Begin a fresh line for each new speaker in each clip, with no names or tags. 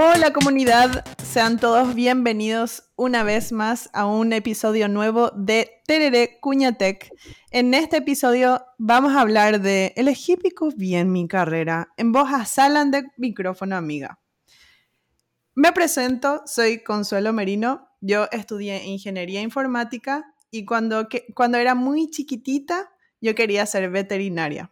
Hola comunidad, sean todos bienvenidos una vez más a un episodio nuevo de Terere Cuñatec. En este episodio vamos a hablar de elegí bien mi carrera en voz a Salan de micrófono amiga. Me presento, soy Consuelo Merino, yo estudié ingeniería informática y cuando, cuando era muy chiquitita yo quería ser veterinaria.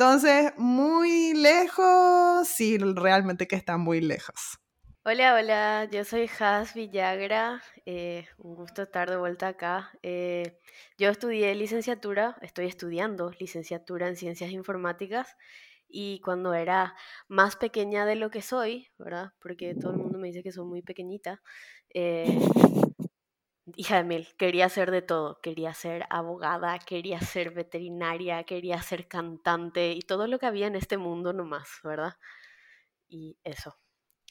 Entonces, muy lejos, sí, realmente que está muy lejos.
Hola, hola, yo soy Has Villagra, eh, un gusto estar de vuelta acá. Eh, yo estudié licenciatura, estoy estudiando licenciatura en ciencias informáticas y cuando era más pequeña de lo que soy, ¿verdad? Porque todo el mundo me dice que soy muy pequeñita, eh, hija de mil, quería ser de todo, quería ser abogada, quería ser veterinaria, quería ser cantante y todo lo que había en este mundo nomás, ¿verdad? Y eso,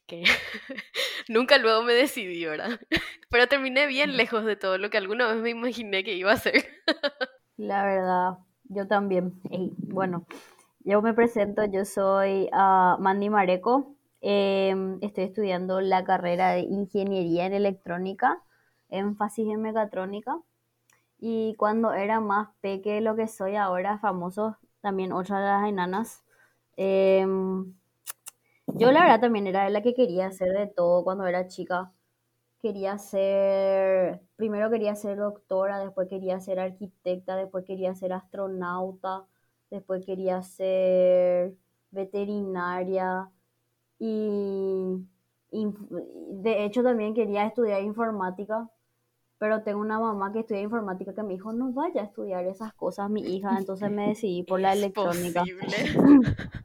que nunca luego me decidí, ¿verdad? Pero terminé bien lejos de todo lo que alguna vez me imaginé que iba a ser.
La verdad, yo también. bueno, yo me presento, yo soy ah, Mandy Mareco, em, estoy estudiando la carrera de Ingeniería en Electrónica énfasis en mecatrónica. Y cuando era más peque lo que soy ahora, famoso, también otra de las enanas. Em, yo la verdad también era la que quería hacer de todo cuando era chica. Quería ser, primero quería ser doctora, después quería ser arquitecta, después quería ser astronauta, después quería ser veterinaria y de hecho también quería estudiar informática pero tengo una mamá que estudia informática que me dijo, no vaya a estudiar esas cosas, mi hija, entonces me decidí por la electrónica.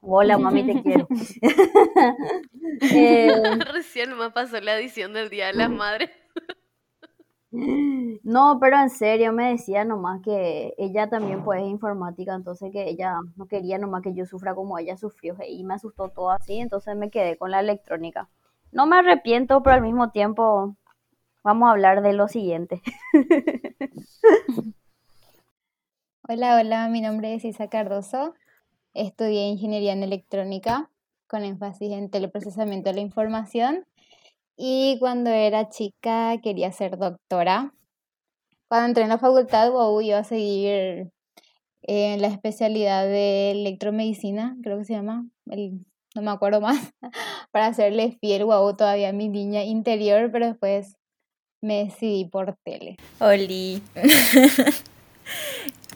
Hola, mami, te quiero.
eh, Recién me pasó la edición del Día de las Madres.
No, pero en serio me decía nomás que ella también pues es informática, entonces que ella no quería nomás que yo sufra como ella sufrió y me asustó todo así, entonces me quedé con la electrónica. No me arrepiento, pero al mismo tiempo vamos a hablar de lo siguiente.
Hola, hola, mi nombre es Isa Cardoso. Estudié ingeniería en electrónica con énfasis en teleprocesamiento de la información y cuando era chica quería ser doctora. Cuando entré en la facultad, wow, iba a seguir en la especialidad de electromedicina, creo que se llama, no me acuerdo más, para hacerle fiel, wow, todavía mi niña interior, pero después me decidí por tele.
Oli.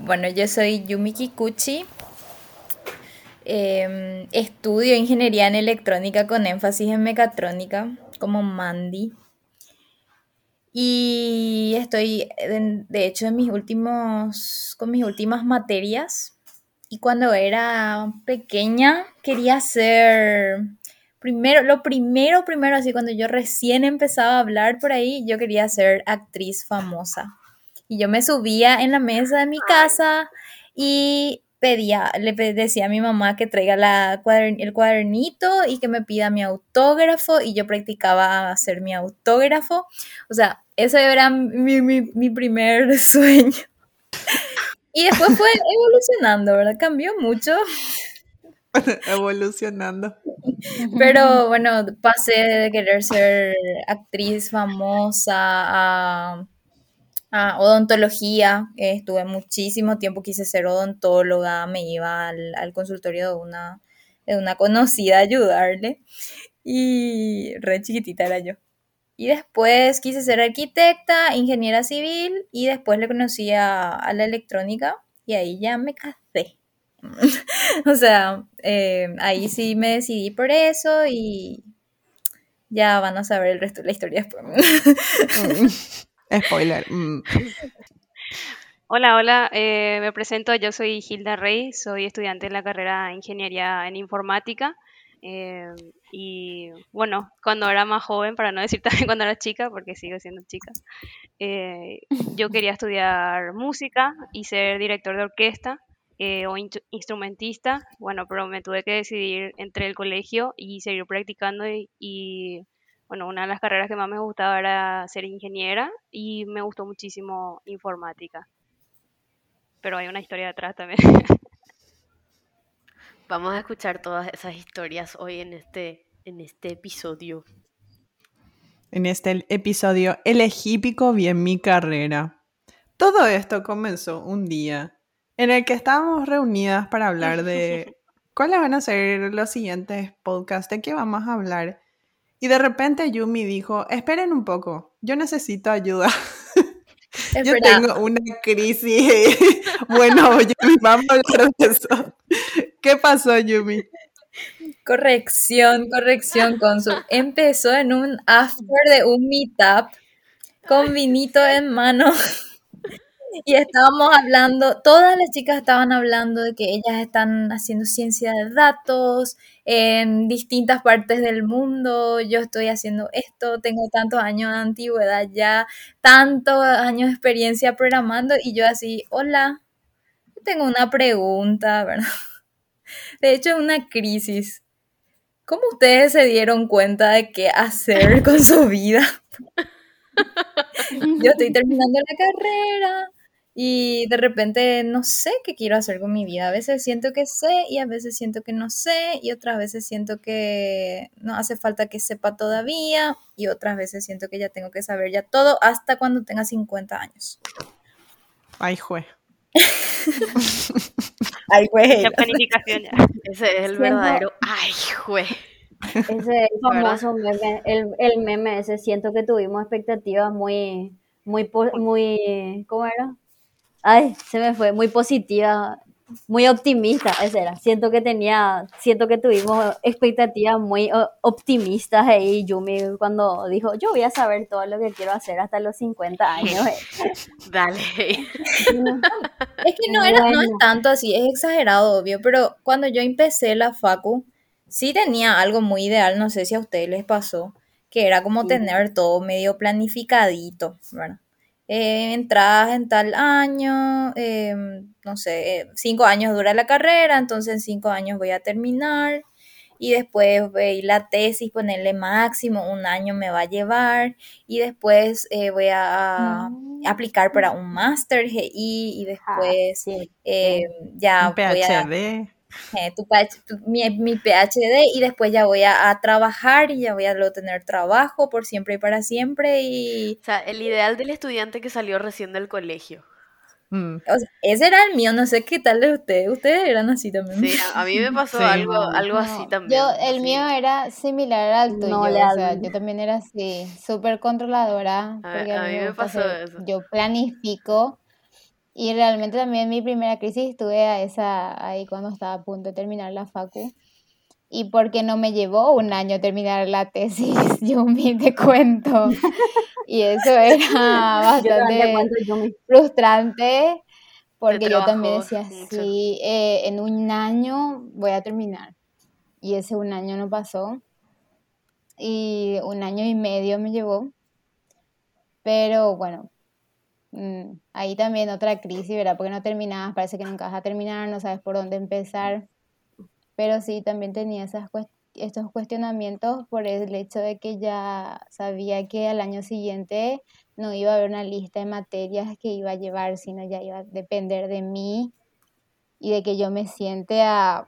bueno, yo soy Yumi Kikuchi. Em, estudio ingeniería en electrónica con énfasis en mecatrónica, como Mandy. Y estoy, de hecho, en mis últimos, con mis últimas materias. Y cuando era pequeña quería ser primero, lo primero, primero, así cuando yo recién empezaba a hablar por ahí, yo quería ser actriz famosa. Y yo me subía en la mesa de mi casa y pedía, le decía a mi mamá que traiga la el cuadernito y que me pida mi autógrafo y yo practicaba hacer mi autógrafo. O sea, ese era mi, mi primer sueño. Y después fue evolucionando, ¿verdad? Cambió mucho.
Evolucionando.
Pero bueno, pasé de querer ser actriz famosa a, odontología. estuve muchísimo tiempo, quise ser odontóloga, me iba al, consultorio de una, de una conocida a ayudarle. Y re chiquitita era yo. Y después quise ser arquitecta, ingeniera civil y después le conocí a la electrónica y ahí ya me casé. o sea, eh, ahí sí me decidí por eso y ya van a saber el resto de la historia después.
Mm. Spoiler. Mm.
Hola, hola, eh, me presento, yo soy Hilda Rey, soy estudiante de la carrera de Ingeniería en Informática. Eh, y bueno, cuando era más joven, para no decir también cuando era chica, porque sigo siendo chica, yo quería estudiar música y ser director de orquesta. Eh, o instrumentista, bueno, pero me tuve que decidir entre el colegio y seguir practicando y, bueno, una de las carreras que más me gustaba era ser ingeniera y me gustó muchísimo informática. Pero hay una historia detrás también.
Vamos a escuchar todas esas historias hoy en este en este episodio?
En este episodio elegí pico bien mi carrera. Todo esto comenzó un día en el que estábamos reunidas para hablar de cuáles van a ser los siguientes podcasts, de qué vamos a hablar. Y de repente Yumi dijo, esperen un poco, yo necesito ayuda. yo tengo una crisis. bueno, Yumi, vamos a hablar de eso. ¿Qué pasó, Yumi?
Corrección, corrección, Consul. Empezó en un after de un meetup con vinito en mano. Y estábamos hablando, todas las chicas estaban hablando de que ellas están haciendo ciencia de datos en distintas partes del mundo. Yo estoy haciendo esto, tengo tantos años de antigüedad ya, tantos años de experiencia programando y yo así, hola, tengo una pregunta, ¿verdad? De hecho, una crisis. ¿Cómo ustedes se dieron cuenta de qué hacer con su vida? Yo estoy terminando la carrera y de repente no sé qué quiero hacer con mi vida. A veces siento que sé y a veces siento que no sé y otras veces siento que no hace falta que sepa todavía y otras veces siento que ya tengo que saber ya todo hasta cuando tenga 50 años.
Ay, jue.
Ay, güey.
La planificación ya.
Ese es el
Siento-
verdadero. Ay, jue.
Ese es el famoso meme, el, el meme ese, siento que tuvimos expectativas muy, muy, muy, ¿cómo era? Ay, se me fue, muy positiva, muy optimista, ese era. Siento que tenía, siento que tuvimos expectativas muy optimistas ahí, Yumi, cuando dijo, yo voy a saber todo lo que quiero hacer hasta los 50 años. eh".
Dale.
Es que no, era, no es tanto así, es exagerado, obvio, pero cuando yo empecé la facu, sí tenía algo muy ideal, no sé si a ustedes les pasó, que era como
Sí.
tener todo medio planificadito, ¿verdad? Eh, entradas en tal año, eh, no sé, eh, cinco años dura la carrera, entonces en cinco años voy a terminar y después voy la tesis, ponerle máximo, un año me va a llevar y después eh, voy a, a aplicar para un máster GI y
Ah,
después
sí,
eh, ya
Un
voy a
PhD.
Eh, tu tu- mi, mi PhD y después ya voy a, a trabajar y ya voy a tener trabajo por siempre y para siempre y
O sea, el ideal del estudiante que salió recién del colegio.
Mm.
o sea, ese era el mío, no sé qué tal de ustedes, ustedes eran así también.
Sí, a, mí me pasó
Sí.
algo, algo
No,
así también.
Yo, el
sí.
mío era similar al tuyo,
No
o sea, yo también era así, súper controladora,
A-
porque a
a
mí
mí
me
pasó
hacer-
eso.
yo planifico, y realmente también mi primera crisis tuve a esa, ahí cuando estaba a punto de terminar la facu, y porque no me llevó un año terminar la tesis, yo me te cuento, y eso era
Yo
bastante
Yumi.
frustrante porque yo también decía, sí, eh, en un año voy a terminar. Y ese un año no pasó. Y un año y medio me llevó. Pero bueno, mm, ahí también otra crisis, ¿verdad? Porque no terminabas, parece que nunca vas a terminar, no sabes por dónde empezar. Pero sí, también tenía esas estos cuestionamientos por el hecho de que ya sabía que al año siguiente no iba a haber una lista de materias que iba a llevar, sino ya iba a depender de mí y de que yo me siente a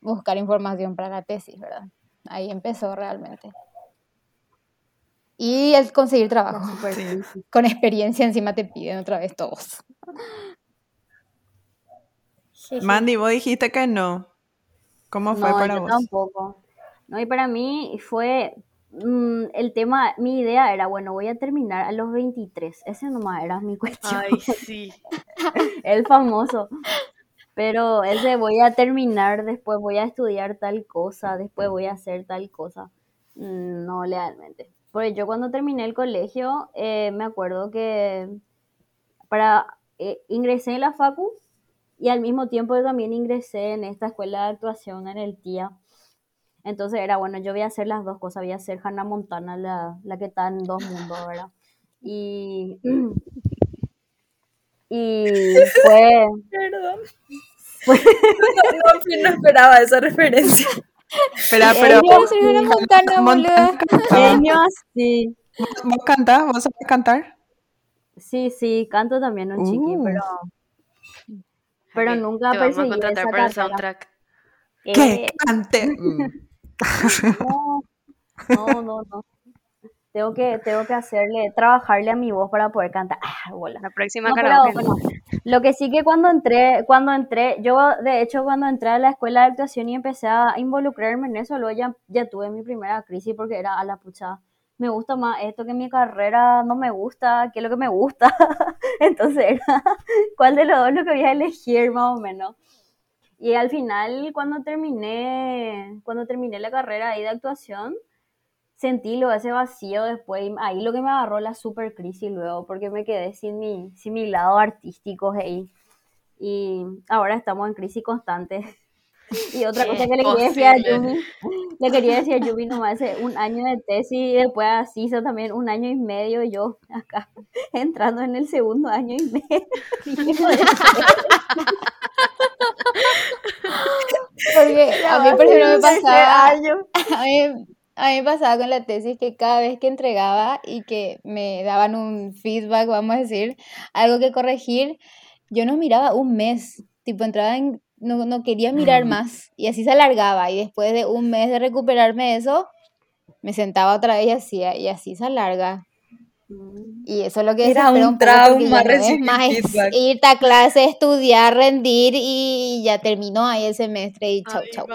buscar información para la tesis, ¿verdad? Ahí empezó realmente. Y el conseguir trabajo.
Súper
Sí.
crisis.
Con experiencia encima te piden otra vez todos.
Mandy, vos dijiste que no. ¿Cómo fue
No,
para
yo
vos?
tampoco. No, y para mí fue mm, el tema, mi idea era, bueno, voy a terminar a los 23. Ese nomás era mi cuestión,
Ay, sí.
el famoso. Pero ese voy a terminar, después voy a estudiar tal cosa, después voy a hacer tal cosa. Mm, No, realmente. Porque yo cuando terminé el colegio, eh, me acuerdo que para eh, ingresé en la facu y al mismo tiempo también ingresé en esta escuela de actuación en el TIA. Entonces era bueno, yo voy a hacer las dos cosas, voy a ser Hannah Montana, la, la que está en dos mundos, ¿verdad? Y, y fue,
Perdón. No, no, no esperaba esa referencia.
Espera, pero
yo
vos,
soy una montana,
Montana
boluda.
cantaba.
genio así.
¿Vos cantás? ¿Vos sabés cantar?
Sí, sí, canto también un chiqui,
Uh.
pero, pero
Ok,
nunca
Te vamos a contratar para el soundtrack.
Que
Eh,
cante. Mm.
no, No, no, no. Tengo que, tengo que hacerle, trabajarle a mi voz para poder cantar. Ah, bola.
La próxima
No, pero
karaoke.
bueno, lo que sí que cuando entré, cuando entré, yo de hecho cuando entré a la escuela de actuación y empecé a involucrarme en eso, luego ya, ya tuve mi primera crisis porque era a la pucha, me gusta más esto que mi carrera no me gusta, que lo que me gusta. Entonces era, ¿cuál de los dos lo que voy a elegir más o menos? Y al final, cuando terminé, cuando terminé la carrera ahí de actuación, sentí lo ese vacío después, y ahí lo que me agarró la super crisis luego, porque me quedé sin mi, sin mi lado artístico ahí. Y ahora estamos en crisis constante. Y otra cosa que le quería decir a. Yumi, le quería decir a Yumi nomás un año de tesis y después a Cisa también un año y medio, y yo acá entrando en el segundo año y medio.
Porque a mí, por ejemplo, me pasaba,
año.
a mí, a mí me pasaba con la tesis que cada vez que entregaba y que me daban un feedback, vamos a decir, algo que corregir, yo no miraba un mes, tipo entraba en, no, no quería mirar más y así se alargaba y después de un mes de recuperarme de eso, me sentaba otra vez y hacía y así se alarga. Y eso es lo que
Era un trauma
ya no
recibir
más es
feedback.
irte a clase, estudiar, rendir y ya terminó ahí el semestre y chau,
Ay,
chau.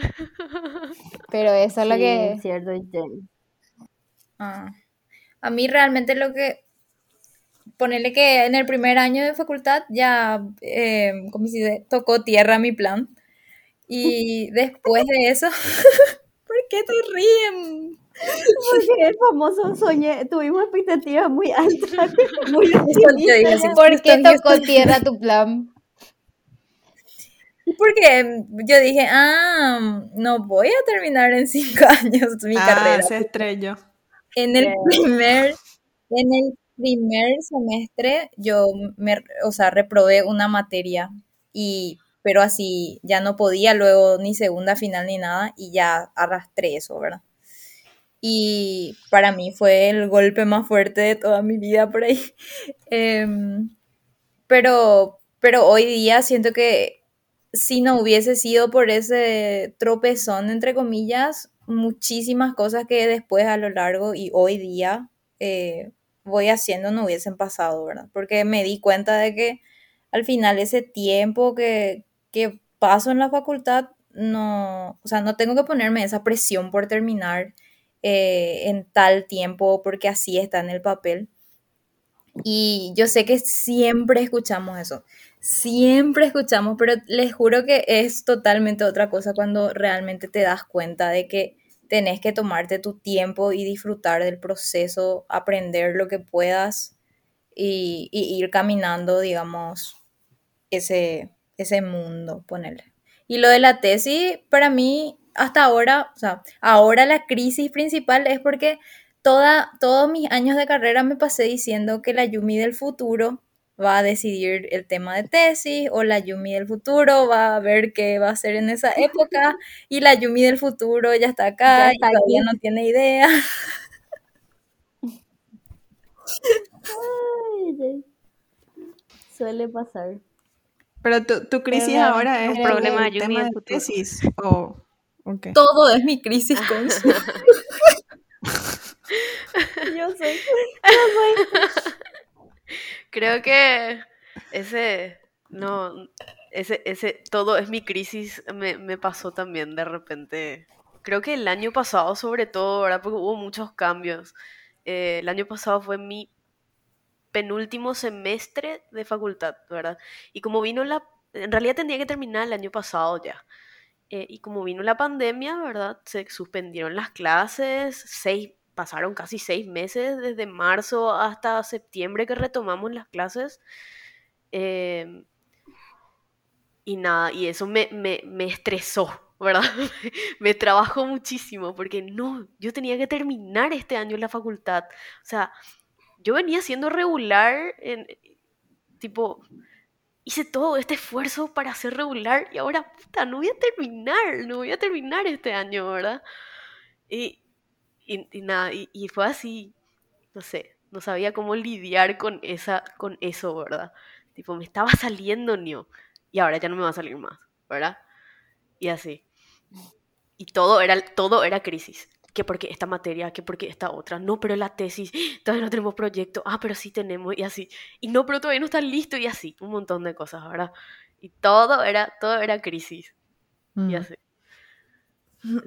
Pero eso es lo
Sí,
que...
cierto, Jen.
Ah. A mí realmente lo que... Ponerle que en el primer año de facultad ya, eh, como si tocó tierra mi plan. Y después de eso... ¿Por qué te ríen?
Porque el famoso soñé, tuvimos expectativas muy altas, muy.
¿Por qué tocó tierra tu plan?
Porque yo dije, ah, no voy a terminar en cinco años mi
Ah,
carrera.
se estrelló.
En el primer, en el primer semestre yo me, o sea, reprobé una materia y pero así ya no podía luego ni segunda final ni nada y ya arrastré eso, ¿verdad? Y para mí fue el golpe más fuerte de toda mi vida por ahí. Em, pero, pero hoy día siento que si no hubiese sido por ese tropezón, entre comillas, muchísimas cosas que después a lo largo y hoy día eh, voy haciendo no hubiesen pasado, ¿verdad? Porque me di cuenta de que al final ese tiempo que, que paso en la facultad, no, o sea, no tengo que ponerme esa presión por terminar eh, en tal tiempo porque así está en el papel. Y yo sé que siempre escuchamos eso, siempre escuchamos, pero les juro que es totalmente otra cosa cuando realmente te das cuenta de que tenés que tomarte tu tiempo y disfrutar del proceso, aprender lo que puedas y, ir caminando, digamos, ese, ese mundo, ponerle. Y lo de la tesis, para mí, hasta ahora, o sea, ahora la crisis principal es porque toda, todos mis años de carrera me pasé diciendo que la Yumi del futuro va a decidir el tema de tesis o la Yumi del futuro va a ver qué va a hacer en esa época y la Yumi del futuro ya está acá
Ya
y todavía
aquí.
no tiene idea.
Ay. Suele pasar.
Pero tu, tu crisis ahora es
problema
el
de Yumi
tema de tesis o ok.
Todo es mi crisis con
Yo soy.
Creo que ese, no, ese, ese, todo es mi crisis, me, me pasó también de repente. Creo que el año pasado, sobre todo, ¿verdad? Porque hubo muchos cambios. Eh, el año pasado fue mi penúltimo semestre de facultad, ¿verdad? Y como vino la... En realidad tendría que terminar el año pasado ya. Eh, y como vino la pandemia, ¿verdad? Se suspendieron las clases, seis, pasaron casi seis meses, desde marzo hasta septiembre que retomamos las clases. Eh, y nada, y eso me, me, me estresó, ¿verdad? me trabajó muchísimo, porque no, yo tenía que terminar este año en la facultad. O sea, yo venía siendo regular en, tipo, hice todo este esfuerzo para ser regular y ahora, puta, no voy a terminar, no voy a terminar este año, ¿verdad? Y, y, y nada, y, y fue así, no sé, no sabía cómo lidiar con, esa, con eso, ¿verdad? Tipo, me estaba saliendo Neo y ahora ya no me va a salir más, ¿verdad? Y así. Y todo era, todo era crisis. que porque esta materia, que porque esta otra, no, pero la tesis, todavía no tenemos proyecto, ah, pero sí tenemos, y así, y no, pero todavía no está listo, y así, un montón de cosas, ¿verdad? Y todo era, todo era crisis, y
Mm.
así. Así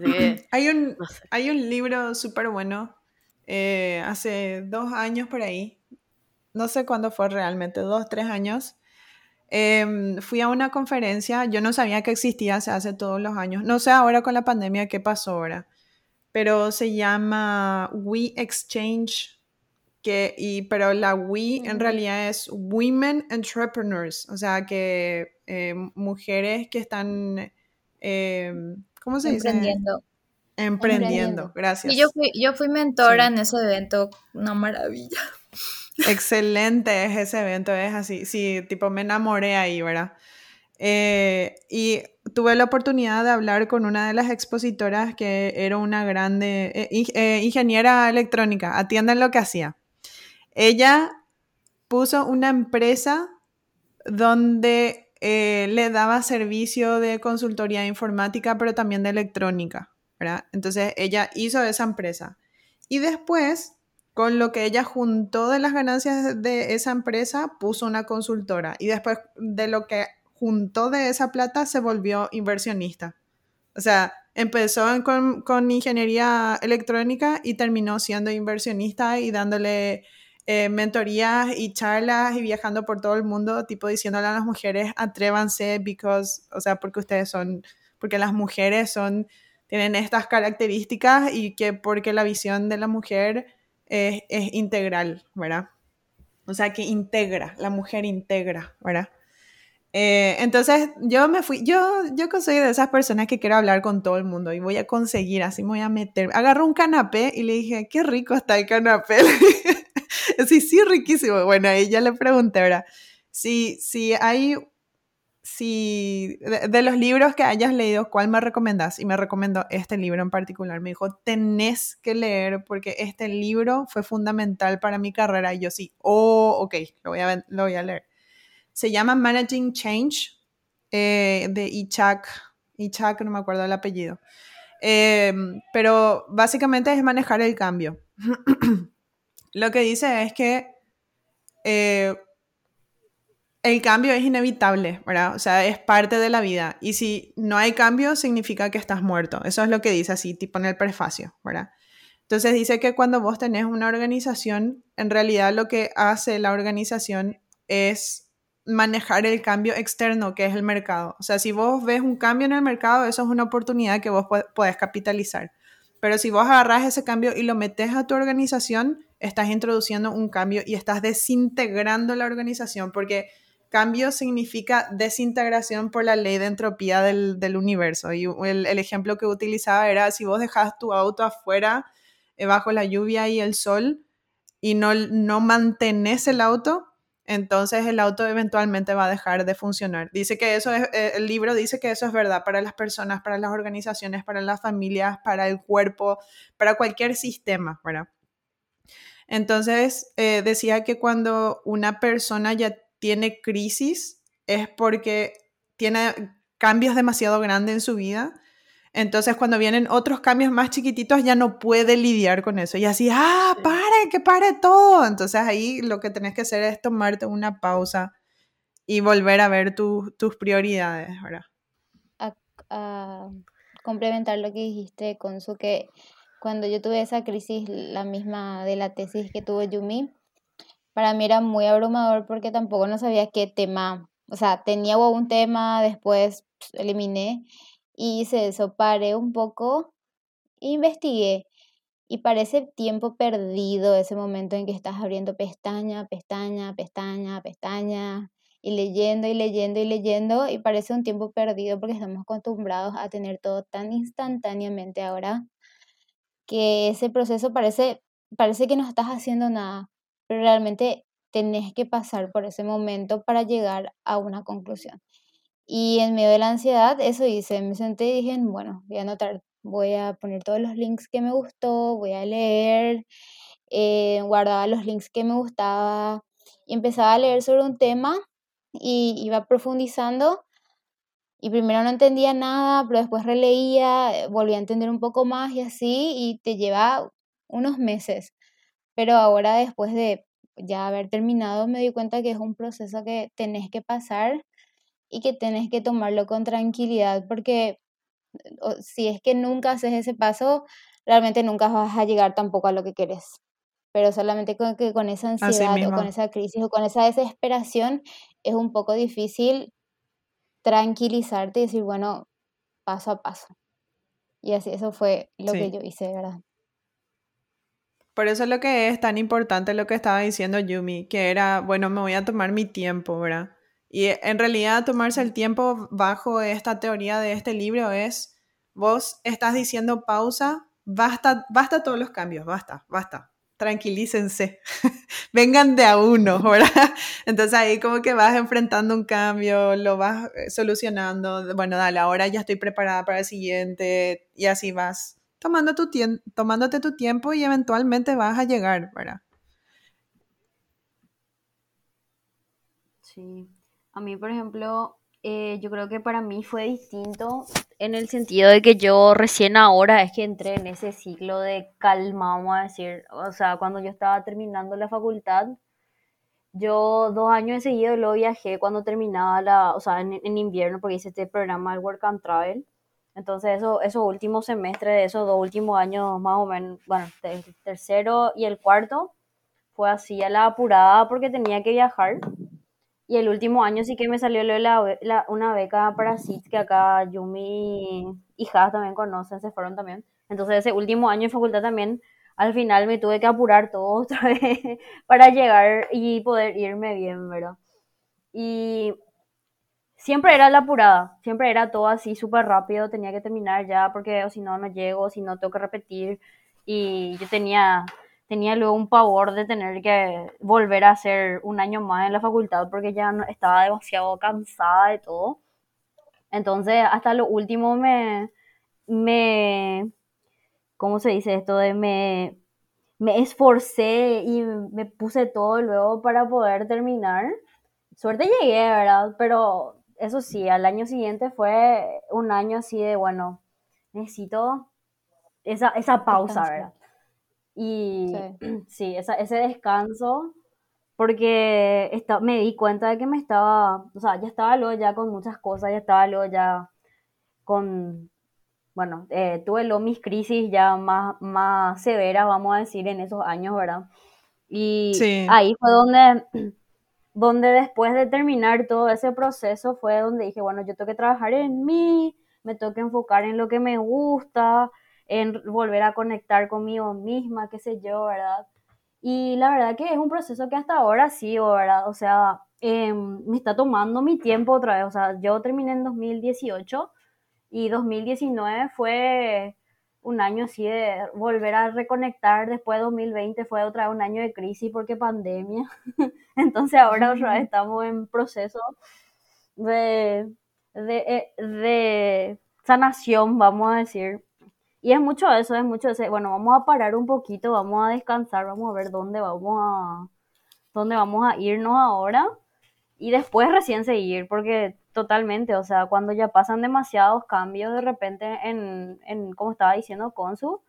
que,
Hay un,
no sé.
hay un libro súper bueno, eh, hace dos años por ahí, no sé cuándo fue realmente, dos, tres años. Em, fui a una conferencia, yo no sabía que existía, se hace todos los años. No sé ahora con la pandemia qué pasó ahora, pero se llama We Exchange, que, y, pero la We en
Mm.
realidad es Women Entrepreneurs, o sea que eh, mujeres que están, em, ¿cómo se dice?
Emprendiendo.
Emprendiendo,
Emprendiendo.
gracias.
Y yo fui, yo fui mentora
Sí.
en ese evento, una maravilla.
Excelente es ese evento, es así. Sí, tipo me enamoré ahí, ¿verdad? Eh, y tuve la oportunidad de hablar con una de las expositoras que era una grande eh, eh, ingeniera electrónica, atienden lo que hacía. Ella puso una empresa donde eh, le daba servicio de consultoría informática, pero también de electrónica, ¿verdad? Entonces ella hizo esa empresa. Y después, con lo que ella juntó de las ganancias de esa empresa, puso una consultora. Y después de lo que juntó de esa plata, se volvió inversionista. O sea, empezó con, con ingeniería electrónica y terminó siendo inversionista y dándole eh, mentorías y charlas y viajando por todo el mundo, tipo diciéndole a las mujeres, atrévanse, because, o sea, porque ustedes son, porque las mujeres son, tienen estas características y que porque la visión de la mujer es, es integral, ¿verdad? O sea, que integra, la mujer integra, ¿verdad? Eh, entonces yo me fui, yo, yo soy de esas personas que quiero hablar con todo el mundo y voy a conseguir, así me voy a meter. Agarré un canapé y le dije, qué rico está el canapé. sí, sí, riquísimo. Bueno, ahí ya le pregunté, ¿verdad? Si, si hay, si de, los libros que hayas leído, ¿cuál me recomendás? Y me recomendó este libro en particular. Me dijo, tenés que leer porque este libro fue fundamental para mi carrera. Y yo sí, oh, ok, lo voy a, lo voy a leer se llama Managing Change eh, de Ichak, Ichak, no me acuerdo el apellido, eh, pero básicamente es manejar el cambio. Lo que dice es que eh, el cambio es inevitable, ¿verdad? O sea, es parte de la vida. Y si no hay cambio, significa que estás muerto. Eso es lo que dice así, tipo en el prefacio, ¿verdad? Entonces dice que cuando vos tenés una organización, en realidad lo que hace la organización es manejar el cambio externo que es el mercado. O sea, si vos ves un cambio en el mercado, eso es una oportunidad que vos podés capitalizar. Pero si vos agarrás ese cambio y lo metes a tu organización, estás introduciendo un cambio y estás desintegrando la organización, porque cambio significa desintegración por la ley de entropía del, universo. Y el, el, ejemplo que utilizaba era si vos dejas tu auto afuera eh, bajo la lluvia y el sol y no, no mantenés el auto, entonces el auto eventualmente va a dejar de funcionar. Dice que eso es, eh, el libro dice que eso es verdad para las personas, para las organizaciones, para las familias, para el cuerpo, para cualquier sistema, ¿verdad? Entonces eh, decía que cuando una persona ya tiene crisis es porque tiene cambios demasiado grandes en su vida. Entonces, cuando vienen otros cambios más chiquititos, ya no puede lidiar con eso. Y así, ah, pare, que pare todo. Entonces, ahí lo que tenés que hacer es tomarte una pausa y volver a ver tu, tus prioridades, ¿verdad?
A, a, complementar lo que dijiste, Consu, que cuando yo tuve esa crisis, la misma de la tesis que tuvo Yumi, para mí era muy abrumador porque tampoco no sabía qué tema, o sea, tenía un tema, después eliminé y hice eso, paré un poco, investigué y parece tiempo perdido ese momento en que estás abriendo pestaña, pestaña, pestaña, pestaña y leyendo y leyendo y leyendo y parece un tiempo perdido porque estamos acostumbrados a tener todo tan instantáneamente ahora que ese proceso parece, parece que no estás haciendo nada, pero realmente tenés que pasar por ese momento para llegar a una conclusión. Y en medio de la ansiedad, eso hice, me senté y dije, bueno, voy a anotar, voy a poner todos los links que me gustó, voy a leer, eh, guardaba los links que me gustaba y empezaba a leer sobre un tema y iba profundizando Y primero no entendía nada, pero después releía, volví a entender un poco más y así, y te lleva unos meses. Pero ahora después de ya haber terminado, me di cuenta que es un proceso que tenés que pasar y que tenés que tomarlo con tranquilidad, porque si es que nunca haces ese paso, realmente nunca vas a llegar tampoco a lo que querés. Pero solamente con, que con esa ansiedad o con esa crisis o con esa desesperación es un poco difícil tranquilizarte y decir, bueno, paso a paso. Y así, eso fue lo que yo hice, ¿verdad?
Por eso es lo que es tan importante lo que estaba diciendo Yumi, que era, bueno, me voy a tomar mi tiempo, ¿verdad? Y en realidad tomarse el tiempo bajo esta teoría de este libro es, vos estás diciendo pausa, basta, basta todos los cambios, basta, basta, tranquilícense, vengan de a uno, ¿verdad? Entonces ahí como que vas enfrentando un cambio, lo vas eh, solucionando, bueno, dale, ahora ya estoy preparada para el siguiente y así vas tomando tu tomándote tu tiempo y eventualmente vas a llegar, ¿verdad?
Sí. A mí, por ejemplo, eh, yo creo que para mí fue distinto en el sentido de que yo recién ahora es que entré en ese ciclo de calma, vamos a decir. O sea, cuando yo estaba terminando la facultad, yo dos años seguido lo viajé cuando terminaba la, o sea, en, en invierno, porque hice este programa del Work and Travel. Entonces, eso, esos últimos semestres de esos dos últimos años, más o menos, bueno, el tercero y el cuarto, fue así a la apurada porque tenía que viajar. Y el último año sí que me salió la, la, una beca para SIT, que acá Yumi y Has también conocen, se fueron también. Entonces, ese último año de facultad también, al final me tuve que apurar todo otra vez para llegar y poder irme bien, ¿verdad? Y siempre era la apurada, siempre era todo así súper rápido, tenía que terminar ya porque o si no, no llego, si no tengo que repetir. Y yo tenía, tenía luego un pavor de tener que volver a hacer un año más en la facultad porque ya no, estaba demasiado cansada de todo. Entonces, hasta lo último me, me, ¿cómo se dice esto? De me, me esforcé y me puse todo luego para poder terminar. Suerte llegué, ¿verdad? Pero eso sí, al año siguiente fue un año así de, bueno, necesito esa, esa pausa, ¿verdad? Y sí, ese descanso, porque me di cuenta de que me estaba, o sea, ya estaba luego ya con muchas cosas, ya estaba luego ya con, bueno, eh, tuve luego mis crisis ya más, más severas, vamos a decir, en esos años, ¿verdad? Y ahí fue donde donde después de terminar todo ese proceso fue donde dije, bueno, yo tengo que trabajar en mí, me tengo que enfocar en lo que me gusta, en volver a conectar conmigo misma, qué sé yo, ¿verdad? Y la verdad que es un proceso que hasta ahora sí, ¿verdad? O sea, em, me está tomando mi tiempo otra vez, o sea, yo terminé en 2018 y 2019 fue un año así de volver a reconectar. Después de 2020 fue otra vez un año de crisis porque pandemia. Entonces ahora otra vez estamos en proceso de, de, eh, de, sanación, vamos a decir. Y es mucho eso, es mucho eso. Bueno, vamos a parar un poquito, vamos a descansar, vamos a ver dónde vamos a, dónde vamos a irnos ahora. Y después recién seguir, porque Totalmente, o sea, cuando ya pasan demasiados cambios de repente en, en como estaba diciendo Consu,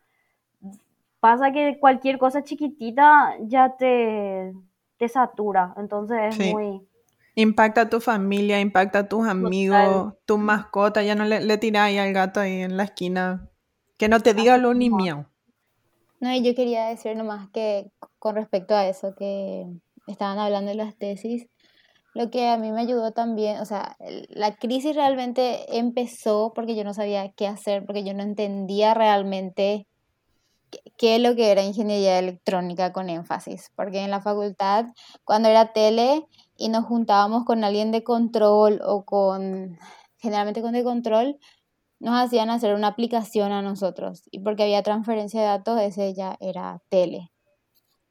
pasa que cualquier cosa chiquitita ya te, te satura, entonces es muy...
Impacta a tu familia, impacta a tus amigos, tu mascota, ya no le, le tiráis al gato ahí en la esquina, que no te diga lo ni mío.
No, y yo quería decir nomás que con respecto a eso que estaban hablando de las tesis, lo que a mí me ayudó también, o sea, la crisis realmente empezó porque yo no sabía qué hacer, porque yo no entendía realmente qué, es lo que era ingeniería electrónica con énfasis, porque en la facultad, cuando era tele y nos juntábamos con alguien de control o con, generalmente con de control, nos hacían hacer una aplicación a nosotros y porque había transferencia de datos, ese ya era tele.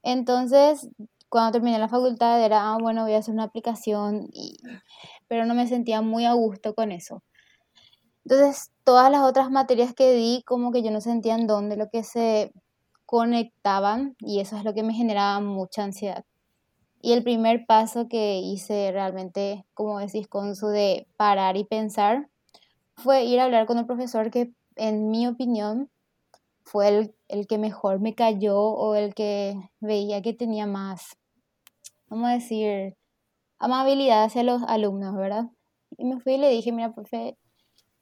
Entonces, cuando terminé la facultad era, ah, bueno, voy a hacer una aplicación, pero no me sentía muy a gusto con eso. Entonces, todas las otras materias que di, como que yo no sentía en dónde lo que se conectaban y eso es lo que me generaba mucha ansiedad. Y el primer paso que hice realmente, como decís, con su de parar y pensar, fue ir a hablar con el profesor que, en mi opinión, fue el, el que mejor me cayó o el que veía que tenía más, vamos a decir, amabilidad hacia los alumnos, ¿verdad? Y me fui y le dije, mira, profe,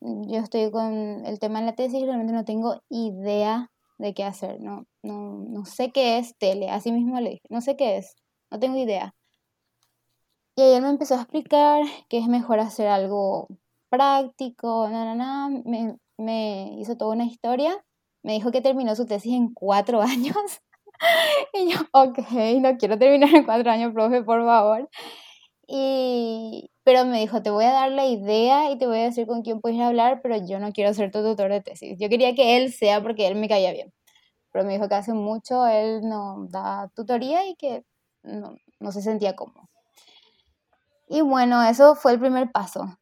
yo estoy con el tema de la tesis y realmente no tengo idea de qué hacer, no, no, no sé qué es tele, así mismo le dije, no sé qué es, no tengo idea. Y él me empezó a explicar que es mejor hacer algo práctico, na, na, na. Me, me hizo toda una historia, me dijo que terminó su tesis en cuatro años. y yo, ok, no quiero terminar en cuatro años, profe, por favor. Y, pero me dijo, te voy a dar la idea y te voy a decir con quién puedes hablar, pero yo no quiero ser tu tutor de tesis. Yo quería que él sea porque él me caía bien. Pero me dijo que hace mucho él no da tutoría y que no, no se sentía cómodo. Y bueno, eso fue el primer paso.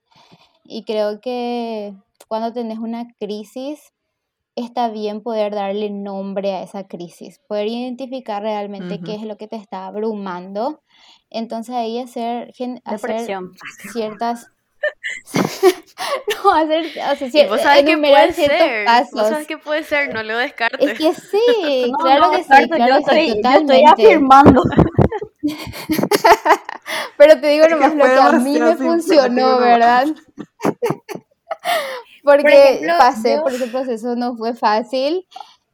Y creo que cuando tenés una crisis, está bien poder darle nombre a esa crisis, poder identificar realmente qué es lo que te está abrumando. Entonces ahí hacer, hacer ciertas...
no, hacer, o sea, cier ¿Vos sabes que puede ser? Pasos. ¿Vos sabes que puede ser? No lo descartes.
Es que sí, claro que sí, claro
yo, que estoy, yo estoy afirmando.
Pero te digo nomás lo que a mí me funcionó, ¿verdad? Porque pasé por ese proceso, no fue fácil,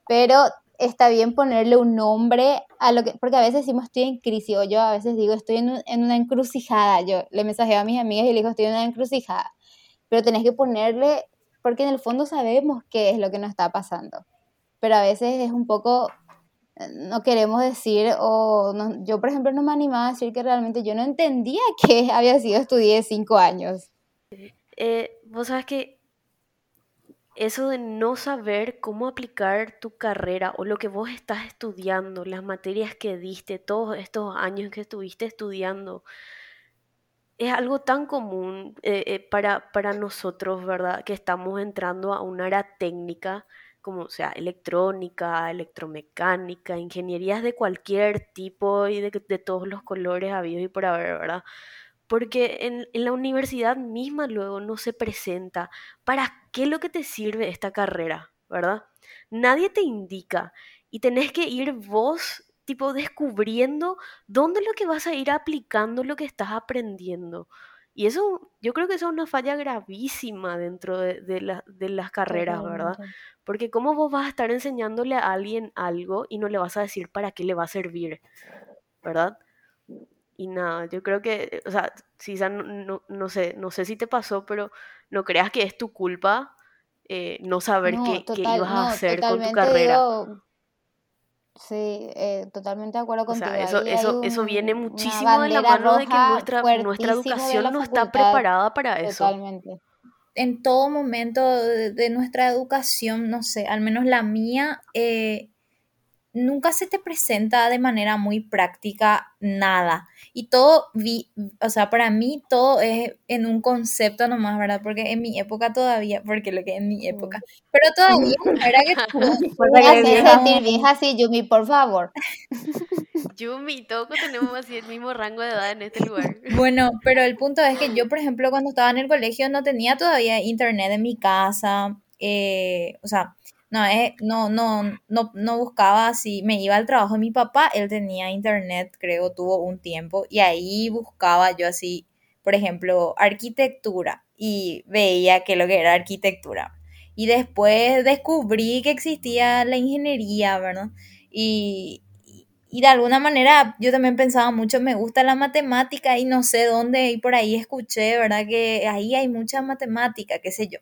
pero está bien ponerle un nombre a lo que, porque a veces decimos estoy en crisis, o yo a veces digo estoy en, en una encrucijada, yo le mensajeo a mis amigas y le digo estoy en una encrucijada, pero tenés que ponerle, porque en el fondo sabemos qué es lo que nos está pasando, pero a veces es un poco, no queremos decir, o yo por ejemplo no me animaba a decir que realmente yo no entendía que había sido estudié cinco años.
Eh, vos sabes que eso de no saber cómo aplicar tu carrera o lo que vos estás estudiando, las materias que diste, todos estos años que estuviste estudiando, es algo tan común eh, eh, para, para nosotros, ¿verdad? Que estamos entrando a una área técnica, como sea electrónica, electromecánica, ingenierías de cualquier tipo y de, de todos los colores habidos y por haber, ¿verdad? porque en, la universidad misma luego no se presenta para qué lo que te sirve esta carrera, ¿verdad? Nadie te indica y tenés que ir vos tipo descubriendo dónde lo que vas a ir aplicando lo que estás aprendiendo. Y eso, yo creo que eso es una falla gravísima dentro de, de las carreras, ¿verdad? Porque ¿cómo vos vas a estar enseñándole a alguien algo y no le vas a decir para qué le va a servir, ¿verdad? Y nada, yo creo que, o sea, si no, no, sé, no sé si te pasó, pero no creas que es tu culpa eh, no saber qué, qué, ibas a hacer con tu carrera.
Sí, eh, totalmente de acuerdo contigo.
O sea, eso, eso, eso viene muchísimo de la mano de que nuestra, nuestra educación no está preparada para eso.
Totalmente. En todo momento de, nuestra educación, no sé, al menos la mía, eh, nunca se te presenta de manera muy práctica nada. Y todo, vi, o sea, para mí todo es en un concepto nomás, ¿verdad? Porque en mi época todavía, porque lo que en mi época, pero todavía era que tú...
sentir vieja así, Yumi, por favor.
Yumi, todos tenemos así el mismo rango de edad en este lugar.
Bueno, pero el punto es que yo, por ejemplo, cuando estaba en el colegio no tenía todavía internet en mi casa, eh, o sea, no, eh, no, no, no, no buscaba si me iba al trabajo de mi papá, él tenía internet, creo, tuvo un tiempo, y ahí buscaba yo así, por ejemplo, arquitectura, y veía que lo que era arquitectura. Y después descubrí que existía la ingeniería, ¿verdad? Y, y de alguna manera yo también pensaba mucho, me gusta la matemática y no sé dónde, y por ahí escuché, ¿verdad? Que ahí hay mucha matemática, qué sé yo.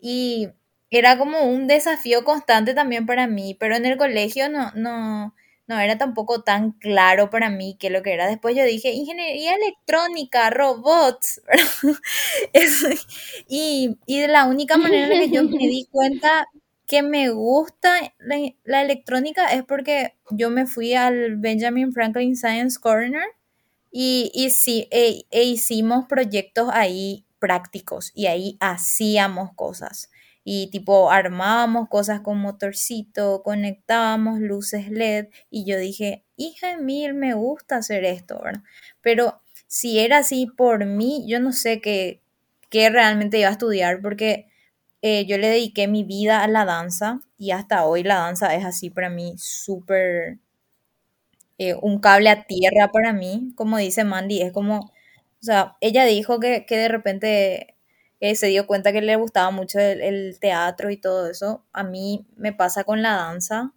Y era como un desafío constante también para mí, pero en el colegio no, no, no era tampoco tan claro para mí que lo que era. Después yo dije, ingeniería electrónica, robots, y, y, de la única manera en que yo me di cuenta que me gusta la, electrónica es porque yo me fui al Benjamin Franklin Science Corner y, y sí, e, e hicimos proyectos ahí prácticos y ahí hacíamos cosas y tipo armábamos cosas con motorcito, conectábamos luces LED y yo dije, hija mil, me gusta hacer esto, ¿verdad? Pero si era así por mí, yo no sé qué, qué realmente iba a estudiar porque eh, yo le dediqué mi vida a la danza y hasta hoy la danza es así para mí súper eh, un cable a tierra para mí, como dice Mandy, es como, o sea, ella dijo que, que de repente eh, se dio cuenta que le gustaba mucho el, el, teatro y todo eso, a mí me pasa con la danza.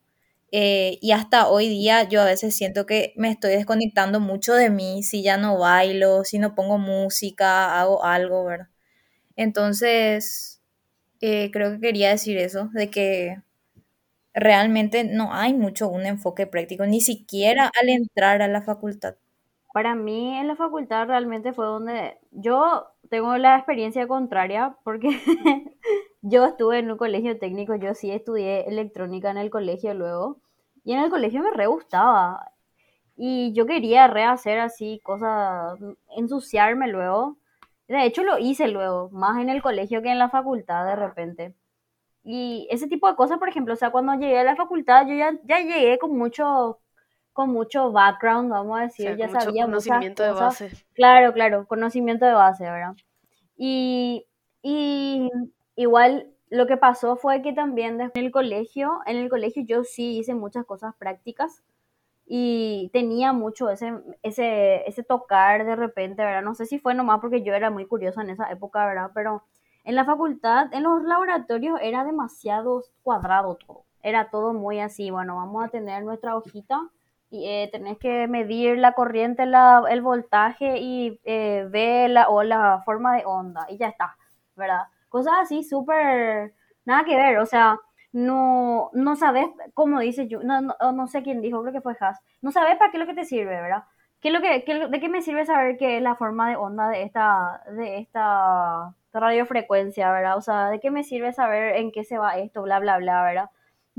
Eh, y hasta hoy día yo a veces siento que me estoy desconectando mucho de mí si ya no bailo, si no pongo música, hago algo, ¿verdad? Entonces, eh, creo que quería decir eso, de que realmente no hay mucho un enfoque práctico, ni siquiera al entrar a la facultad.
Para mí en la facultad realmente fue donde yo tengo la experiencia contraria porque yo estuve en un colegio técnico, yo sí estudié electrónica en el colegio luego y en el colegio me re gustaba y yo quería rehacer así cosas, ensuciarme luego. De hecho lo hice luego, más en el colegio que en la facultad de repente. Y ese tipo de cosas, por ejemplo, o sea, cuando llegué a la facultad yo ya, ya llegué con mucho con mucho background, vamos a decir, ya sabía conocimiento de base. Claro, claro, conocimiento de base, ¿verdad? Y, y igual lo que pasó fue que también en el colegio, en el colegio yo sí hice muchas cosas prácticas y tenía mucho ese, ese, ese tocar de repente, ¿verdad? No sé si fue nomás porque yo era muy curiosa en esa época, ¿verdad? Pero en la facultad, en los laboratorios era demasiado cuadrado todo. Era todo muy así, bueno, vamos a tener nuestra hojita y eh, tenés que medir la corriente, la, el voltaje y eh, ver la, o la forma de onda y ya está, ¿verdad? Cosas así súper, nada que ver, o sea, no, no sabes, como dice yo, no, no, no, sé quién dijo, creo que fue Haas, no sabes para qué es lo que te sirve, ¿verdad? ¿Qué es lo que, qué, ¿De qué me sirve saber qué es la forma de onda de esta, de esta radiofrecuencia, ¿verdad? O sea, ¿de qué me sirve saber en qué se va esto, bla, bla, bla, ¿verdad?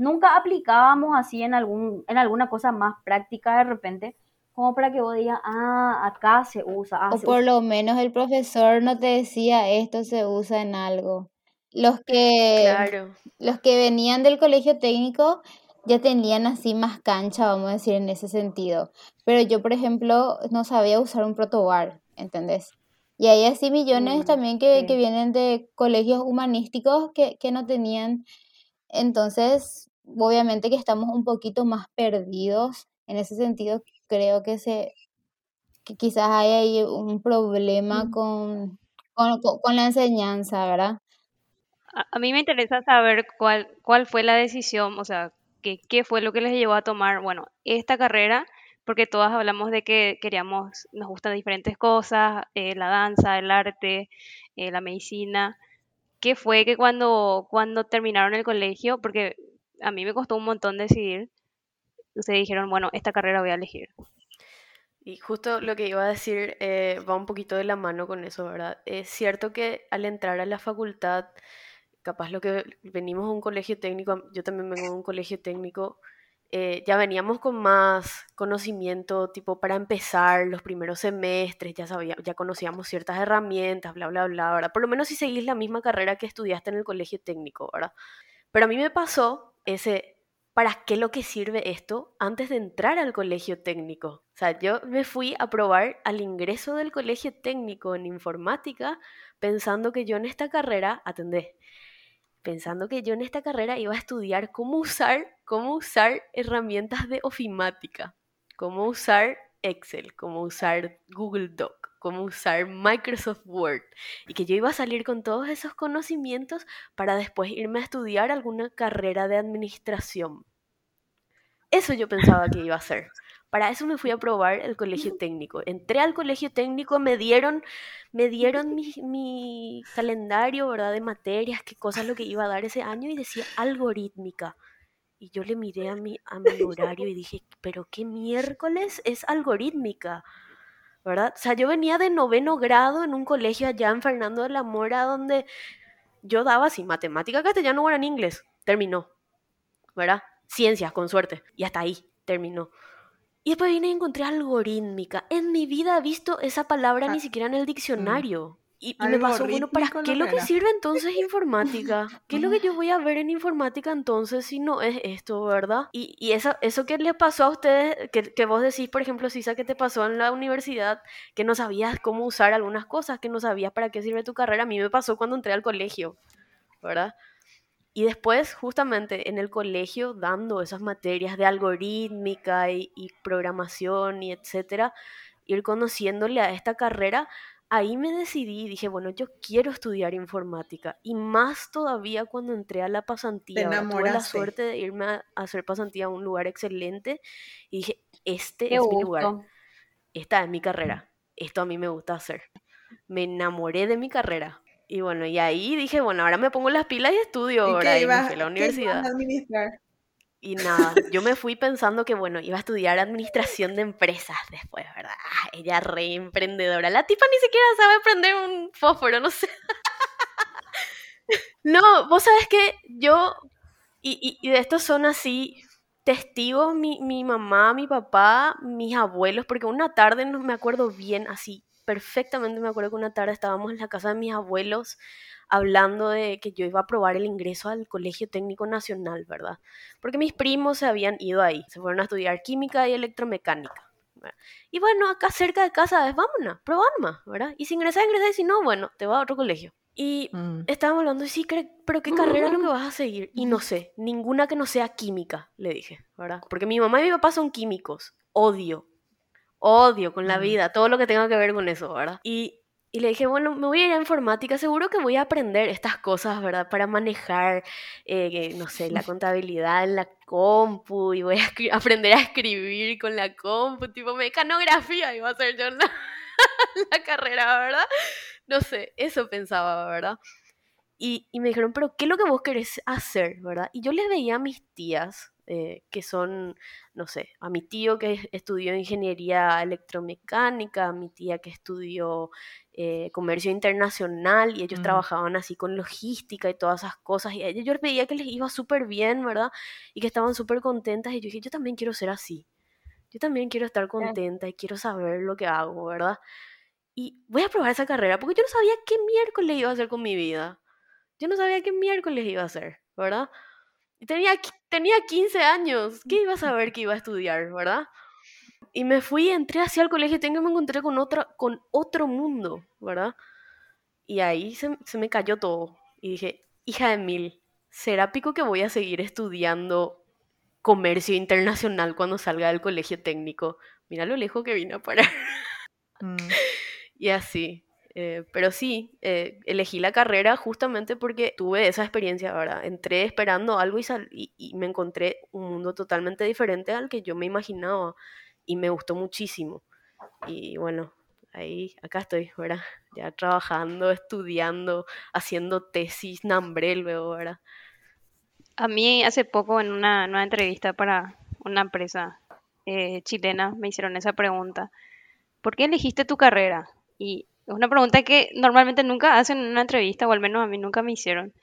Nunca aplicábamos así en, algún, en alguna cosa más práctica de repente, como para que vos digas, ah, acá se usa. Ah,
o por lo menos el profesor no te decía esto se usa en algo. Los que, los que venían del colegio técnico ya tenían así más cancha, vamos a decir, en ese sentido. Pero yo, por ejemplo, no sabía usar un protobar, ¿entendés? Y hay así millones mm, también que, que, vienen de colegios humanísticos que, que no tenían. Entonces, obviamente que estamos un poquito más perdidos. En ese sentido, creo que se que quizás hay ahí un problema con, con, la enseñanza, ¿verdad?
A, mí me interesa saber cuál, cuál fue la decisión, o sea, qué, qué fue lo que les llevó a tomar, bueno, esta carrera, porque todas hablamos de que queríamos, nos gustan diferentes cosas, eh, la danza, el arte, eh, la medicina. ¿Qué fue que cuando, cuando terminaron el colegio, porque a mí me costó un montón decidir, ustedes dijeron, bueno, esta carrera voy a elegir.
Y justo lo que iba a decir eh, va un poquito de la mano con eso, ¿verdad? Es cierto que al entrar a la facultad, capaz lo que venimos a un colegio técnico, yo también vengo a un colegio técnico, eh, ya veníamos con más conocimiento, tipo para empezar los primeros semestres, ya sabía, ya conocíamos ciertas herramientas, bla, bla, bla, ¿verdad? Por lo menos si seguís la misma carrera que estudiaste en el colegio técnico, ¿verdad? Pero a mí me pasó ese, ¿para qué lo que sirve esto antes de entrar al colegio técnico? O sea, yo me fui a probar al ingreso del colegio técnico en informática pensando que yo en esta carrera, atendé, pensando que yo en esta carrera iba a estudiar cómo usar, cómo usar herramientas de ofimática, cómo usar Excel, cómo usar Google Doc cómo usar Microsoft Word y que yo iba a salir con todos esos conocimientos para después irme a estudiar alguna carrera de administración. Eso yo pensaba que iba a hacer. Para eso me fui a probar el colegio técnico. Entré al colegio técnico, me dieron, me dieron mi, calendario, ¿verdad? De materias, qué cosas lo que iba a dar ese año y decía algorítmica. Y yo le miré a mi, a mi horario y dije, pero qué miércoles es algorítmica. ¿verdad? O sea, yo venía de noveno grado en un colegio allá en Fernando de la Mora donde yo daba así matemática, castellano, en inglés. Terminó, ¿verdad? Ciencias, con suerte. Y hasta ahí, terminó. Y después vine y encontré algorítmica. En mi vida he visto esa palabra ni siquiera en el diccionario. Y, me pasó, bueno, ¿para qué es lo que sirve entonces informática? ¿Qué es lo que yo voy a ver en informática entonces si no es esto, verdad? Y, y eso, eso que les pasó a ustedes, que, que vos decís, por ejemplo, Sisa, que te pasó en la universidad, que no sabías cómo usar algunas cosas, que no sabías para qué sirve tu carrera, a mí me pasó cuando entré al colegio. ¿verdad? Y después, justamente en el colegio, dando esas materias de algorítmica y, y programación y etcétera, ir conociéndole a esta carrera, ahí me decidí y dije, bueno, yo quiero estudiar informática. Y más todavía cuando entré a la pasantía. Tuve la suerte de irme a hacer pasantía a un lugar excelente y dije, este
Qué
es mi lugar, esta es mi carrera, esto a mí me gusta hacer. Me enamoré de mi carrera. Y bueno, y ahí dije, bueno, ahora me pongo las pilas y estudio,
¿Y
¿verdad?
qué
Y me
ibas,
fui a la
qué ibas a
universidad.
administrar?
Y nada, yo me fui pensando que, bueno, iba a estudiar administración de empresas después, ¿verdad? Ah, ella re emprendedora. La tipa ni siquiera sabe prender un fósforo, no sé. No, vos sabes que yo, y, y- de estos son así testigos, mi, mi mamá, mi papá, mis abuelos, porque una tarde, no me acuerdo bien, así, perfectamente me acuerdo que una tarde estábamos en la casa de mis abuelos hablando de que yo iba a probar el ingreso al Colegio Técnico Nacional, ¿verdad? Porque mis primos se habían ido ahí, se fueron a estudiar química y electromecánica. ¿verdad? Y bueno, acá cerca de casa es, vámonos, probá nomás, ¿verdad? Y si ingresas, ingresas, y si no, bueno, te vas a otro colegio. Y
Mm.
estábamos hablando, y sí, pero ¿qué carrera es lo que vas a seguir? Y no sé, ninguna que no sea química, le dije, ¿verdad? Porque mi mamá y mi papá son químicos. Odio, odio con la
Mm.
vida, todo lo que tenga que ver con eso, ¿verdad? Y, y le dije, bueno, me voy a ir a informática, seguro que voy a aprender estas cosas, ¿verdad? Para manejar, eh, no sé, la contabilidad en la compu y voy a aprender a escribir con la compu, tipo mecanografía iba a ser yo en la, la carrera, ¿verdad? No sé, eso pensaba, ¿verdad? Y, y me dijeron, pero ¿qué es lo que vos querés hacer, verdad? Y yo les veía a mis tías, eh, que son, no sé, a mi tío que es- estudió ingeniería electromecánica, a mi tía que estudió eh, comercio internacional, y ellos trabajaban así con logística y todas esas cosas, y a ellos yo veía que les iba súper bien, ¿verdad? Y que estaban súper contentas, y yo dije, yo también quiero ser así. Yo también quiero estar contenta y quiero saber lo que hago, ¿verdad? Y voy a probar esa carrera porque yo no sabía qué miércoles iba a hacer con mi vida. Yo no sabía qué miércoles iba a hacer, ¿verdad? Y tenía, tenía 15 años. ¿Qué iba a saber que iba a estudiar, verdad? Y me fui, entré hacia el colegio técnico y me encontré con, otra, con otro mundo, ¿verdad? Y ahí se, se me cayó todo. Y dije, hija de mil, ¿será pico que voy a seguir estudiando comercio internacional cuando salga del colegio técnico? Mira lo lejos que vine a parar.
Mm.
Y así. eh, pero sí, eh, elegí la carrera justamente porque tuve esa experiencia, ¿verdad? Entré esperando algo y, sal- y, y me encontré un mundo totalmente diferente al que yo me imaginaba y me gustó muchísimo. Y bueno, ahí, acá estoy, ¿verdad? Ya trabajando, estudiando, haciendo tesis, nambré luego, ¿verdad?
A mí hace poco en una, en entrevista para una empresa eh, chilena me hicieron esa pregunta. ¿Por qué elegiste tu carrera? Y es una pregunta que normalmente nunca hacen en una entrevista, o al menos a mí nunca me hicieron.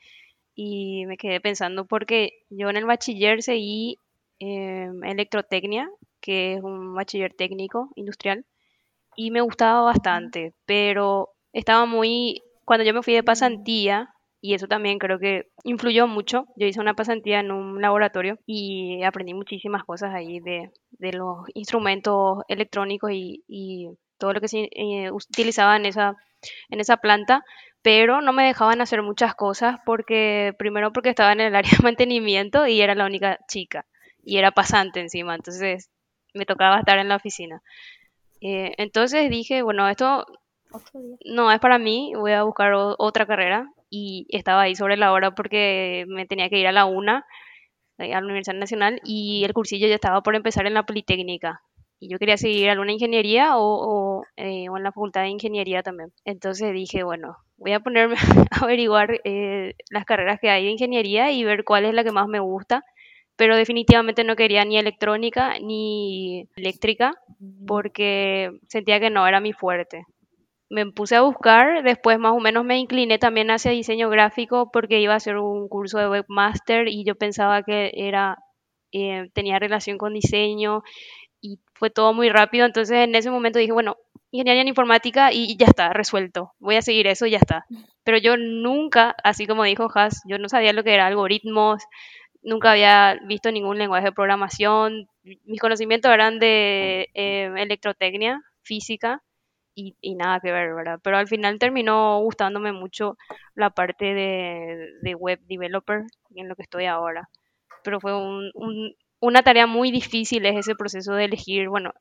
Y me quedé pensando porque yo en el bachiller seguí eh, electrotecnia, que es un bachiller técnico industrial, y me gustaba bastante, pero estaba muy, cuando yo me fui de pasantía, y eso también creo que influyó mucho, yo hice una pasantía en un laboratorio y aprendí muchísimas cosas ahí de, de los instrumentos electrónicos y, todo lo que se eh, utilizaba en esa, en esa planta, pero no me dejaban hacer muchas cosas porque, primero porque estaba en el área de mantenimiento y era la única chica y era pasante encima, entonces me tocaba estar en la oficina. Eh, entonces dije, bueno, esto no es para mí, voy a buscar otra carrera y estaba ahí sobre la hora porque me tenía que ir a la una, eh, a la Universidad Nacional y el cursillo ya estaba por empezar en la Politécnica. Y yo quería seguir alguna ingeniería o, o, eh, o en la Facultad de Ingeniería también. Entonces dije, bueno, voy a ponerme a averiguar eh, las carreras que hay de ingeniería y ver cuál es la que más me gusta. Pero definitivamente no quería ni electrónica ni eléctrica porque sentía que no era mi fuerte. Me puse a buscar, después más o menos me incliné también hacia diseño gráfico porque iba a hacer un curso de webmaster y yo pensaba que era eh, tenía relación con diseño y fue todo muy rápido, entonces en ese momento dije, bueno, ingeniería en informática y ya está, resuelto, voy a seguir eso y ya está. Pero yo nunca, así como dijo Has, yo no sabía lo que era algoritmos, nunca había visto ningún lenguaje de programación, mis conocimientos eran de eh, electrotecnia, física, y, y nada que ver, ¿verdad? Pero al final terminó gustándome mucho la parte de, de web developer en lo que estoy ahora. Pero fue un, un- una tarea muy difícil es ese proceso de elegir, bueno,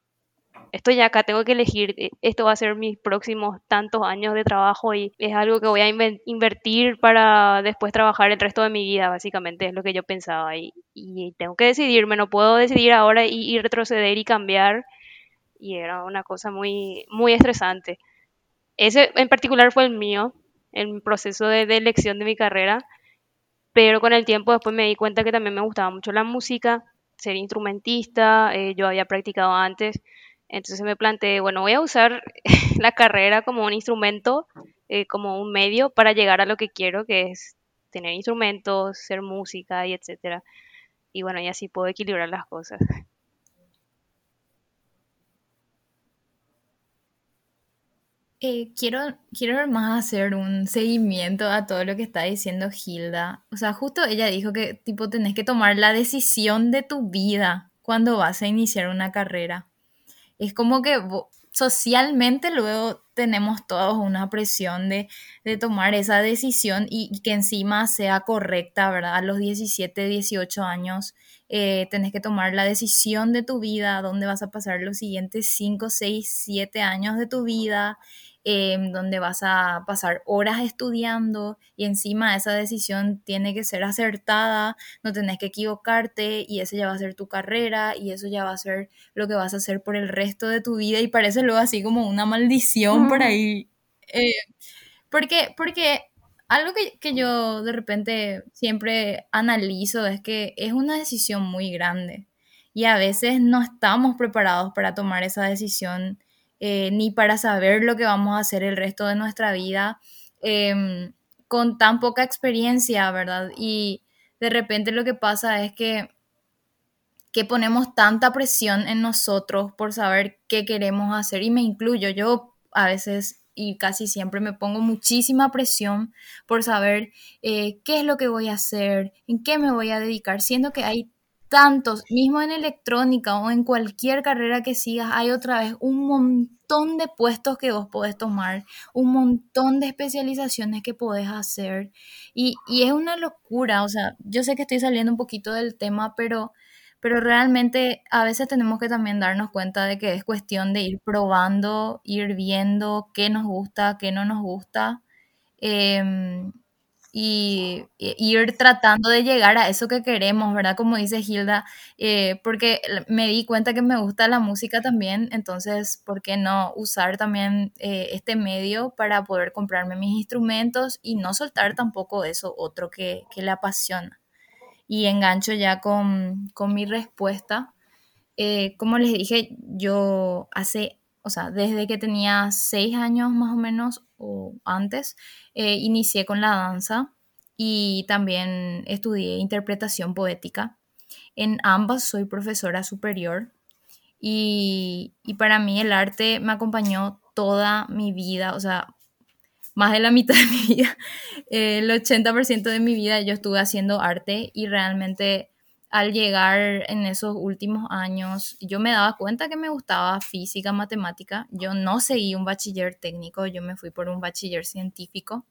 estoy ya acá, tengo que elegir, eh, esto va a ser mis próximos tantos años de trabajo y es algo que voy a invertir para después trabajar el resto de mi vida, básicamente es lo que yo pensaba y, tengo que decidirme, no puedo decidir ahora y, retroceder y cambiar y era una cosa muy, muy estresante. Ese en particular fue el mío, el proceso de, de elección de mi carrera, pero con el tiempo después me di cuenta que también me gustaba mucho la música, ser instrumentista, eh, yo había practicado antes, entonces me planteé, bueno, voy a usar la carrera como un instrumento, eh, como un medio para llegar a lo que quiero, que es tener instrumentos, ser música y etcétera. Y bueno, y así puedo equilibrar las cosas.
Eh, quiero, quiero más hacer un seguimiento a todo lo que está diciendo Hilda. O sea, justo ella dijo que tipo tenés que tomar la decisión de tu vida cuando vas a iniciar una carrera. Es como que socialmente luego tenemos todos una presión de, de tomar esa decisión y, y que encima sea correcta, ¿verdad? A los 17, 18 años eh, tenés que tomar la decisión de tu vida, dónde vas a pasar los siguientes 5, 6, 7 años de tu vida, eh, donde vas a pasar horas estudiando y encima esa decisión tiene que ser acertada, no tenés que equivocarte y esa ya va a ser tu carrera y eso ya va a ser lo que vas a hacer por el resto de tu vida y parece luego así como una maldición por
Ujú.
ahí. Eh, porque, porque algo que, que yo de repente siempre analizo es que es una decisión muy grande y a veces no estamos preparados para tomar esa decisión eh, ni para saber lo que vamos a hacer el resto de nuestra vida em, con tan poca experiencia, ¿verdad? Y de repente lo que pasa es que que ponemos tanta presión en nosotros por saber qué queremos hacer y me incluyo. Yo a veces y casi siempre me pongo muchísima presión por saber eh, qué es lo que voy a hacer, en qué me voy a dedicar, siendo que hay tantos, mismo en electrónica o en cualquier carrera que sigas, hay otra vez un montón de puestos que vos podés tomar, un montón de especializaciones que podés hacer. Y, y es una locura, o sea, yo sé que estoy saliendo un poquito del tema, pero pero realmente a veces tenemos que también darnos cuenta de que es cuestión de ir probando, ir viendo qué nos gusta, qué no nos gusta, em, y, e- ir tratando de llegar a eso que queremos, ¿verdad? Como dice Hilda, eh, porque me di cuenta que me gusta la música también, entonces, ¿por qué no usar también eh, este medio para poder comprarme mis instrumentos y no soltar tampoco eso otro que, que le apasiona? y engancho ya con, con mi respuesta. Eh, como les dije, yo hace, o sea, desde que tenía seis años más o menos, o antes, eh, inicié con la danza y también estudié interpretación poética. En ambas soy profesora superior y, y para mí el arte me acompañó toda mi vida, o sea, más de la mitad de mi vida, el 80% de mi vida yo estuve haciendo arte y realmente al llegar en esos últimos años yo me daba cuenta que me gustaba física, matemática. Yo no seguí un bachiller técnico, yo me fui por un bachiller científico.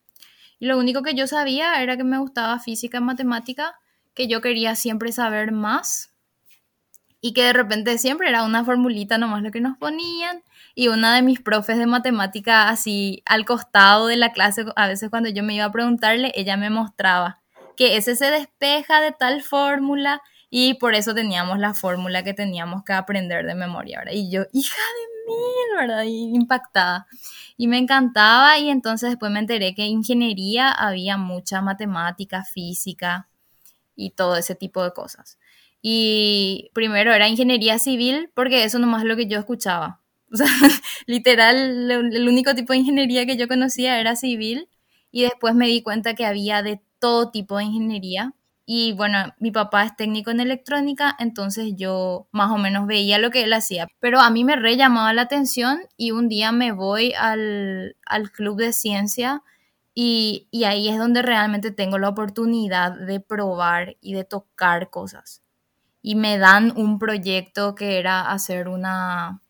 Y lo único que yo sabía era que me gustaba física, matemática, que yo quería siempre saber más y que de repente siempre era una formulita nomás lo que nos ponían y una de mis profes de matemática así al costado de la clase, a veces cuando yo me iba a preguntarle, ella me mostraba que ese se despeja de tal fórmula y por eso teníamos la fórmula que teníamos que aprender de memoria, ¿verdad? Y yo, hija de mil, ¿verdad? Y impactada. Y me encantaba y entonces después me enteré que en ingeniería había mucha matemática, física y todo ese tipo de cosas. Y primero era ingeniería civil porque eso nomás es lo que yo escuchaba. O sea, literal, el único tipo de ingeniería que yo conocía era civil y después me di cuenta que había de todo tipo de ingeniería. Y bueno, mi papá es técnico en electrónica, entonces yo más o menos veía lo que él hacía. Pero a mí me re llamaba la atención y un día me voy al, al club de ciencia y, y ahí es donde realmente tengo la oportunidad de probar y de tocar cosas. Y me dan un proyecto que era hacer una,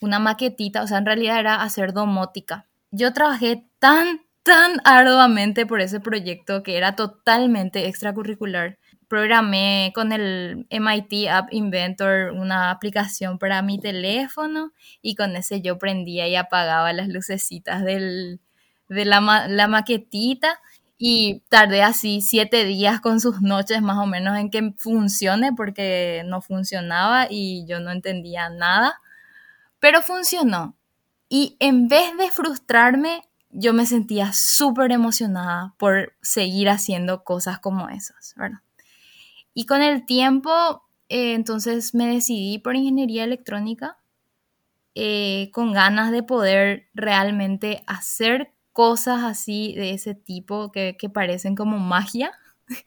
una maquetita, o sea, en realidad era hacer domótica. Yo trabajé tan, tan arduamente por ese proyecto que era totalmente extracurricular. Programé con el MIT App Inventor una aplicación para mi teléfono y con ese yo prendía y apagaba las lucecitas del, de la, la maquetita y tardé así siete días con sus noches más o menos en que funcione porque no funcionaba y yo no entendía nada, pero funcionó. Y en vez de frustrarme, yo me sentía súper emocionada por seguir haciendo cosas como esas, ¿verdad? Y con el tiempo, eh, entonces me decidí por ingeniería electrónica, eh, con ganas de poder realmente hacer cosas así de ese tipo que, parecen como magia.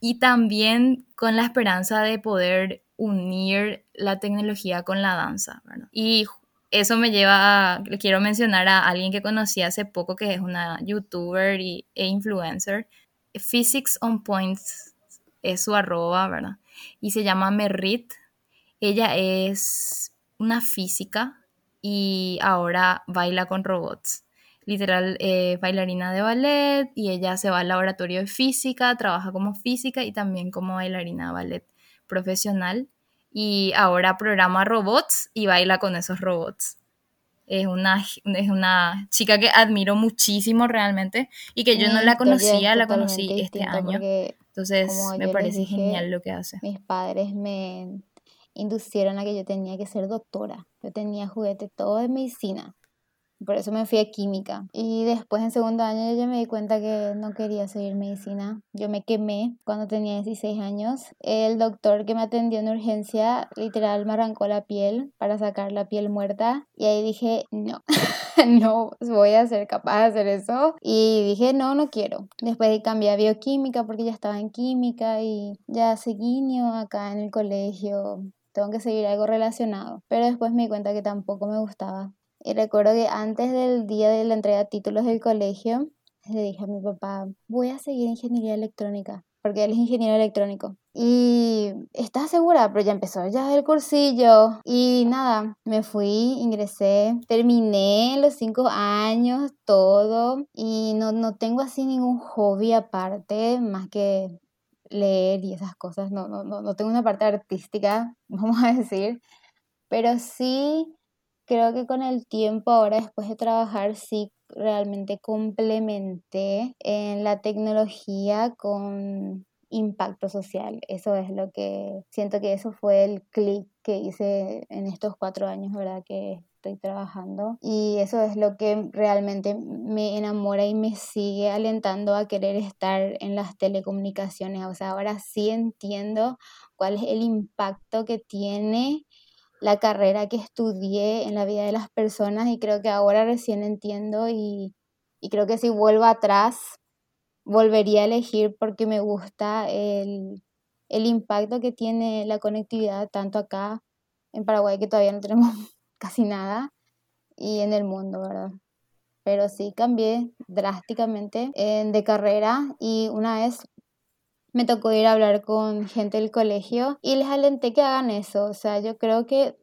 y también con la esperanza de poder unir la tecnología con la danza. Y eso me lleva a, quiero mencionar a alguien que conocí hace poco, que es una youtuber y, e influencer. Physics on Points es su arroba, ¿verdad? Y se llama Merrit. Ella es una física y ahora baila con robots literal eh, bailarina de ballet y ella se va al laboratorio de física, trabaja como física y también como bailarina de ballet profesional y ahora programa robots y baila con esos robots. Es una, es una chica que admiro muchísimo realmente y que yo no la conocía, la conocí este año. Entonces me parece genial lo que hace.
Mis padres me inducieron a que yo tenía que ser doctora. Yo tenía juguete todo de medicina por eso me fui a química. Y después en segundo año yo me di cuenta que no quería seguir medicina. Yo me quemé cuando tenía 16 años. El doctor que me atendió en urgencia literal me arrancó la piel para sacar la piel muerta. Y ahí dije, no, no voy a ser capaz de hacer eso. Y dije, no, no quiero. Después cambié a bioquímica porque ya estaba en química y ya seguí acá en el colegio tengo que seguir algo relacionado. Pero después me di cuenta que tampoco me gustaba. Y recuerdo que antes del día de la entrega de títulos del colegio, le dije a mi papá, voy a seguir ingeniería electrónica, porque él es ingeniero electrónico. Y estaba segura, pero ya empezó ya el cursillo. Y nada, me fui, ingresé, terminé los cinco años, todo. Y no, no tengo así ningún hobby aparte, más que leer y esas cosas. No, no, no, no tengo una parte artística, vamos a decir. Pero sí creo que con el tiempo, ahora después de trabajar, sí realmente complementé en la tecnología con impacto social. Eso es lo que siento que eso fue el clic que hice en estos cuatro años, ¿verdad? Que estoy trabajando. Y eso es lo que realmente me enamora y me sigue alentando a querer estar en las telecomunicaciones. O sea, ahora sí entiendo cuál es el impacto que tiene la carrera que estudié en la vida de las personas y creo que ahora recién entiendo y, creo que si vuelvo atrás, volvería a elegir porque me gusta el, impacto que tiene la conectividad tanto acá en Paraguay que todavía no tenemos casi nada y en el mundo, ¿verdad? Pero sí cambié drásticamente de carrera y una vez me tocó ir a hablar con gente del colegio y les alenté que hagan eso. O sea, yo creo que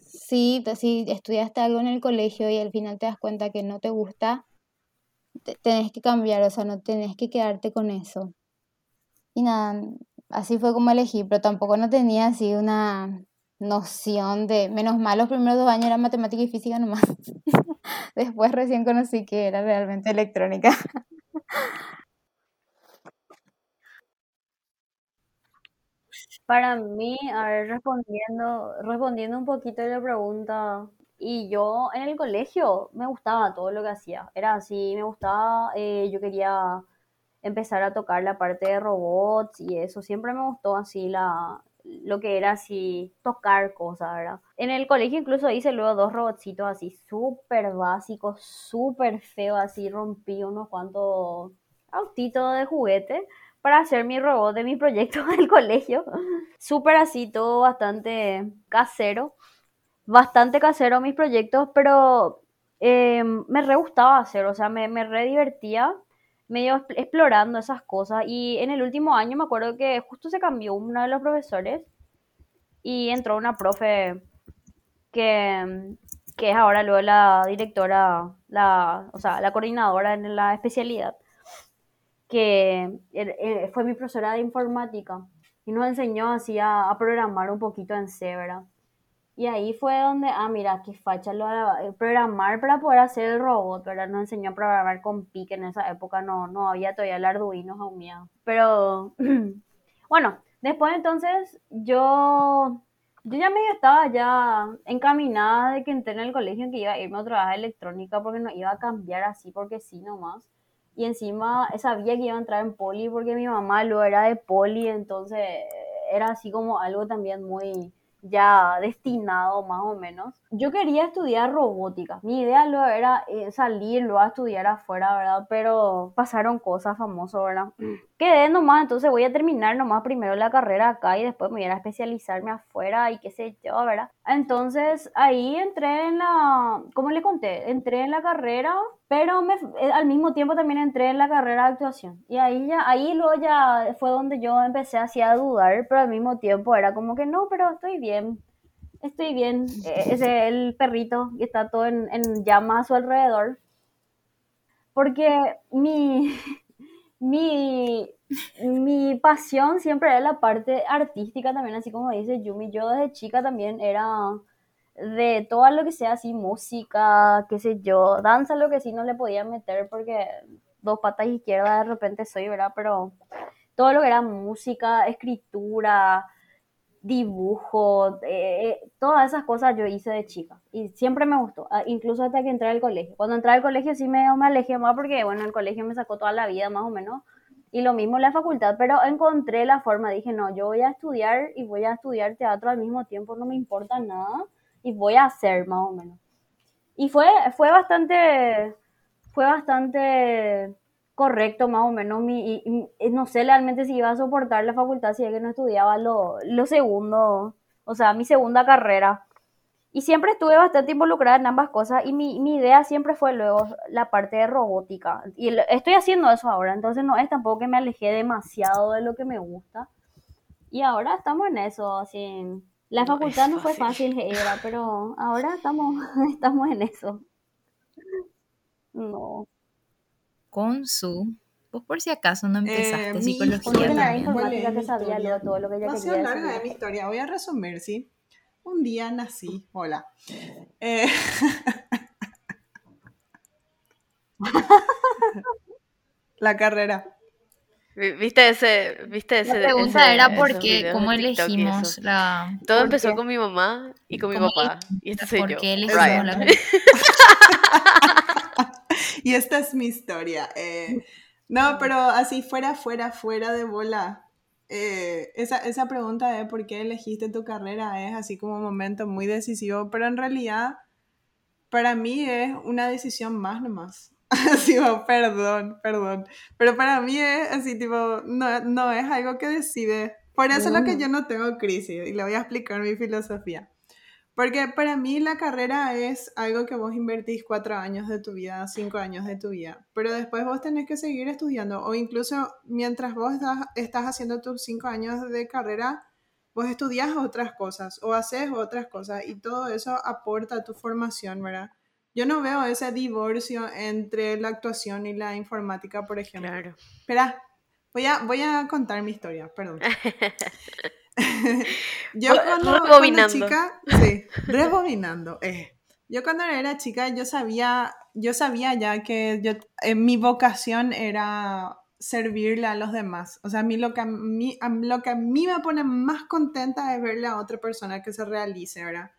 si, si estudiaste algo en el colegio y al final te das cuenta que no te gusta, tenés que cambiar, o sea, no tenés que quedarte con eso. Y nada, así fue como elegí, pero tampoco no tenía así una noción de, menos mal, los primeros dos años era matemática y física nomás. Después recién conocí que era realmente electrónica.
Para mí, a ver, respondiendo, respondiendo un poquito a la pregunta, y yo en el colegio me gustaba todo lo que hacía, era así, me gustaba, eh, yo quería empezar a tocar la parte de robots y eso, siempre me gustó así la, lo que era así tocar cosas, ¿verdad? En el colegio incluso hice luego dos robotcitos así súper básicos, súper feos, así rompí unos cuantos autitos de juguete para hacer mi robot de mi proyecto del colegio. Súper así, todo bastante casero. Bastante casero mis proyectos, pero em, me re gustaba hacer, o sea, me, me re divertía medio explorando esas cosas. Y en el último año me acuerdo que justo se cambió uno de los profesores y entró una profe que, que es ahora luego la directora, la, o sea, la coordinadora en la especialidad, que eh, fue mi profesora de informática y nos enseñó así a, programar un poquito en ¿verdad? Y ahí fue donde, ah, mira, qué facha lo de programar para poder hacer el robot, ¿verdad? Nos enseñó a programar con PIC, en esa época no, no había todavía el Arduino aún mío. Pero, bueno, después entonces yo, yo ya medio estaba ya encaminada de que entré en el colegio que iba a irme a trabajar electrónica porque no iba a cambiar así porque sí nomás. Y encima sabía que iba a entrar en poli porque mi mamá lo era de poli, entonces era así como algo también muy ya destinado más o menos. Yo quería estudiar robótica. Mi idea luego era eh, salir luego a estudiar afuera, ¿verdad? Pero pasaron cosas famosas, ¿verdad? Quedé nomás, entonces voy a terminar nomás primero la carrera acá y después me voy a especializarme afuera y qué sé yo, ¿verdad? Entonces ahí entré en la, ¿cómo le conté? Entré en la carrera, pero me, eh, al mismo tiempo también entré en la carrera de actuación. Y ahí ya, ahí luego ya fue donde yo empecé así a dudar, pero al mismo tiempo era como que no, pero estoy bien. Estoy bien. Eh, Ese el perrito que está todo en, en llama a su alrededor. Porque mi, mi, mi pasión siempre era la parte artística también, así como dice Yumi. Yo desde chica también era de todo lo que sea así, música, qué sé yo, danza, lo que sí no le podía meter porque dos patas izquierdas de repente soy, ¿verdad? Pero todo lo que era música, escritura, dibujo, eh, todas esas cosas yo hice de chica y siempre me gustó, ah, incluso hasta que entré al colegio. Cuando entré al colegio sí me, me alejé más porque, bueno, el colegio me sacó toda la vida más o menos y lo mismo en la facultad, pero encontré la forma, dije, no, yo voy a estudiar y voy a estudiar teatro al mismo tiempo, no me importa nada y voy a hacer más o menos. Y fue, fue bastante, fue bastante correcto más o menos. Mi, y, no sé realmente si iba a soportar la facultad si es que no estudiaba lo, lo segundo, o sea, mi segunda carrera. Y siempre estuve bastante involucrada en ambas cosas y mi, mi idea siempre fue luego la parte de robótica. Y el- estoy haciendo eso ahora, entonces no es tampoco que me alejé demasiado de lo que me gusta. Y ahora estamos en eso, así. La
No
facultad
es
no fue
fácil.
era, pero ahora estamos, estamos en eso. No.
Con su. Vos por si acaso no empezaste
Eh, mi
psicología
la
historia,
también.
informática
¿cuál es
que
mi
sabía luego todo lo que ella quería
larga de mi historia. Voy a resumir, ¿sí? Un día nací. Hola. Eh, la carrera.
Vi- ¿Viste ese, viste ese,
La pregunta
ese-
era por
esos
qué,
videos
cómo elegimos la...
Todo
¿Por
empezó
qué?
con mi mamá y con mi
¿Cómo
papá. Y este soy
¿Por
yo.
qué elegimos
Ryan.
la
Y esta es mi historia. eh. no, pero así fuera, fuera, fuera de bola. Eh, esa, esa pregunta de por qué elegiste tu carrera es así como un momento muy decisivo, pero en realidad para mí es una decisión más nomás. Así, oh, perdón, perdón. Pero para mí es así, tipo, no, no es algo que decide. Por eso es lo que yo no tengo crisis y le voy a explicar mi filosofía. Porque para mí la carrera es algo que vos invertís cuatro años de tu vida, cinco años de tu vida, pero después vos tenés que seguir estudiando o incluso mientras vos estás, estás haciendo tus cinco años de carrera, vos estudias otras cosas o haces otras cosas y todo eso aporta a tu formación, ¿verdad? Yo no veo ese divorcio entre la actuación y la informática, por ejemplo.
Claro.
Espera, voy a, voy a contar mi historia, perdón. yo cuando, cuando chica, sí, rebobinando. eh. Yo cuando era chica, yo sabía, yo sabía ya que yo, eh, mi vocación era servirle a los demás. O sea, a mí lo que a mí, a- lo que a mí me pone más contenta es verle a otra persona que se realice, ¿verdad?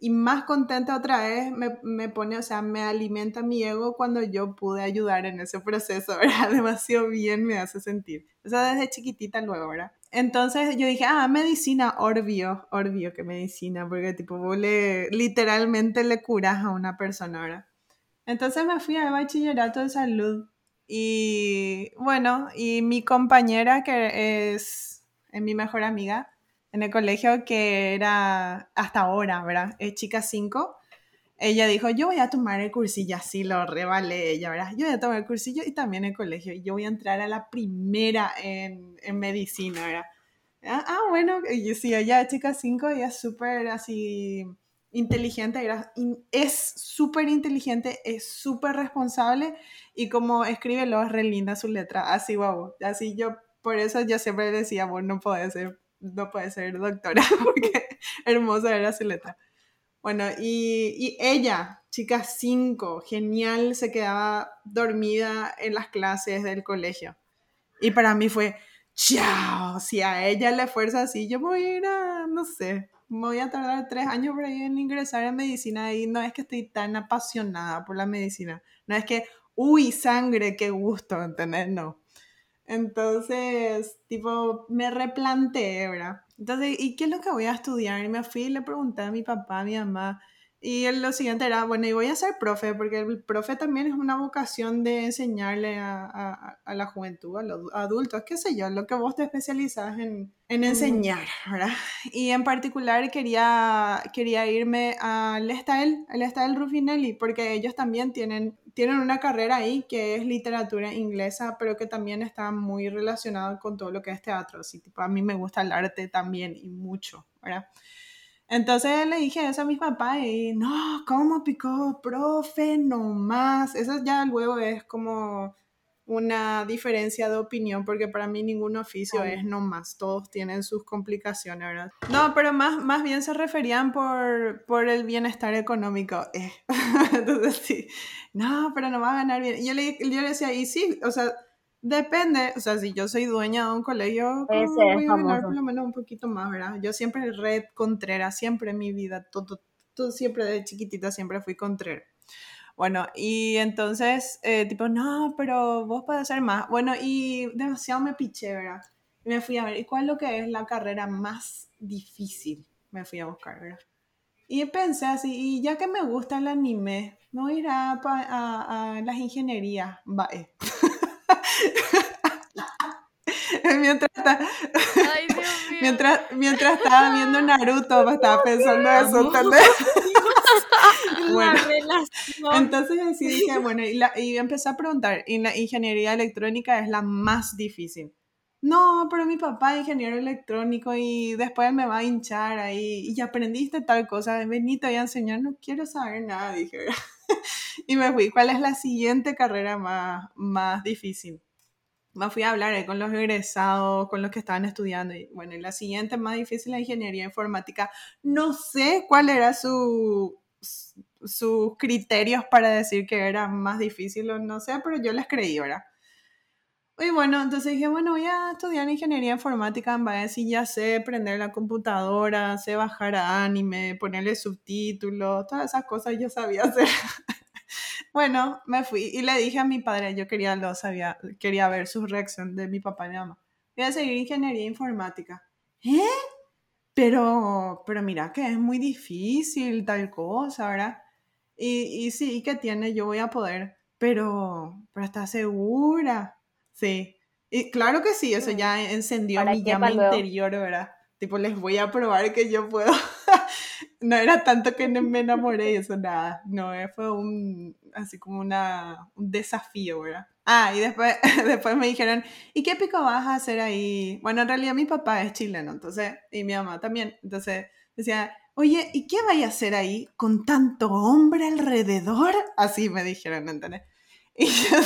Y más contenta otra vez me, me pone, o sea, me alimenta mi ego cuando yo pude ayudar en ese proceso, ¿verdad? Demasiado bien me hace sentir. O sea, desde chiquitita luego, ¿verdad? Entonces yo dije, ah, medicina, obvio, obvio que medicina, porque tipo, vos literalmente le curas a una persona, ¿verdad? Entonces me fui al bachillerato de salud y bueno, y mi compañera que es mi mejor amiga en el colegio, que era hasta ahora, ¿verdad? Es chica 5. Ella dijo, yo voy a tomar el cursillo, así lo revalé ella, ¿verdad? Yo voy a tomar el cursillo y también el colegio. Y yo voy a entrar a la primera en, en medicina, ¿verdad? Ah, ah, bueno, y sí, ella es chica 5 y es súper así inteligente, es súper inteligente, es súper responsable y como escribe lo es re linda su letra, así guau, así yo, por eso yo siempre decía, bueno, no puede ser, no puede ser doctora, porque hermosa era su letra. Bueno, y, y ella, chica 5, genial, se quedaba dormida en las clases del colegio. Y para mí fue, chao, si a ella le fuerza así, yo voy a ir a, no sé, voy a tardar tres años por ahí en ingresar en medicina y no es que estoy tan apasionada por la medicina, no es que, uy, sangre, qué gusto, ¿entendés? No. Entonces, tipo, me replanteé, ¿verdad? Entonces, ¿y qué es lo que voy a estudiar? Y me fui y le pregunté a mi papá, a mi mamá, y lo siguiente era, bueno, y voy a ser profe, porque el profe también es una vocación de enseñarle a, a, la juventud, a los adultos, qué sé yo, lo que vos te especializas en, en enseñar, ¿verdad? Y en particular quería, quería irme al Estael, al Estael Rufinelli, porque ellos también tienen, tienen una carrera ahí que es literatura inglesa, pero que también está muy relacionada con todo lo que es teatro. Así, tipo, a mí me gusta el arte también y mucho, ¿verdad? Entonces le dije eso a mis papás y no, ¿cómo picó? Profe, no más. Eso ya luego es como una diferencia de opinión porque para mí ningún oficio es no más, todos tienen sus complicaciones, ¿verdad? No, pero más, más bien se referían por, por el bienestar económico. Eh. Entonces sí, no, pero no va a ganar bien. Y yo le, yo le decía, y sí, o sea, Depende, o sea, si yo soy dueña de un colegio, voy a ganar por lo menos un poquito más, ¿verdad? Yo siempre red contrera, siempre en mi vida, todo, todo, siempre de chiquitita siempre fui contrera. Bueno, y entonces, eh, tipo, no, pero vos podés hacer más. Bueno, y demasiado me piché, ¿verdad? Y me fui a ver, ¿y cuál es lo que es la carrera más difícil? Me fui a buscar, ¿verdad? Y pensé así, y ya que me gusta el anime, me voy a ir a, a, a las ingenierías, va, eh. mientras, mientras, mientras estaba viendo Naruto, estaba pensando eso, ¿entendés? bueno, entonces así dije, bueno, y, la, y empecé a preguntar, y la ingeniería electrónica es la más difícil. No, pero mi papá es ingeniero electrónico y después me va a hinchar ahí. Y ya aprendiste tal cosa, vení, te voy a enseñar, no quiero saber nada, dije. y me fui, ¿cuál es la siguiente carrera más, más difícil? Me fui a hablar con los egresados, con los que estaban estudiando. Y bueno, y la siguiente más difícil, la ingeniería informática. No sé cuál era su, sus criterios para decir que era más difícil o no sé, pero yo les creí, ¿verdad? Y bueno, entonces dije, bueno, voy a estudiar ingeniería informática en vez y ya sé prender la computadora, sé bajar a anime, ponerle subtítulos, todas esas cosas yo sabía hacer. Bueno, me fui y le dije a mi padre, yo quería, lo sabía, quería ver su reacción de mi papá y mi mamá. Voy a seguir ingeniería informática. ¿Eh? Pero, pero mira que es muy difícil tal cosa, ¿verdad? Y, y sí, ¿qué tiene? Yo voy a poder. Pero, pero ¿estás segura? Sí. Y claro que sí, eso ya encendió mi llama interior, ¿verdad? Tipo, les voy a probar que yo puedo. no era tanto que me enamoré y eso, nada. No, eh, fue un, así como una, un desafío, ¿verdad? Ah, y después, después me dijeron, ¿y qué pico vas a hacer ahí? Bueno, en realidad mi papá es chileno, entonces, y mi mamá también. Entonces, decía, oye, ¿y qué vaya a hacer ahí con tanto hombre alrededor? Así me dijeron, ¿entendés? Y yo,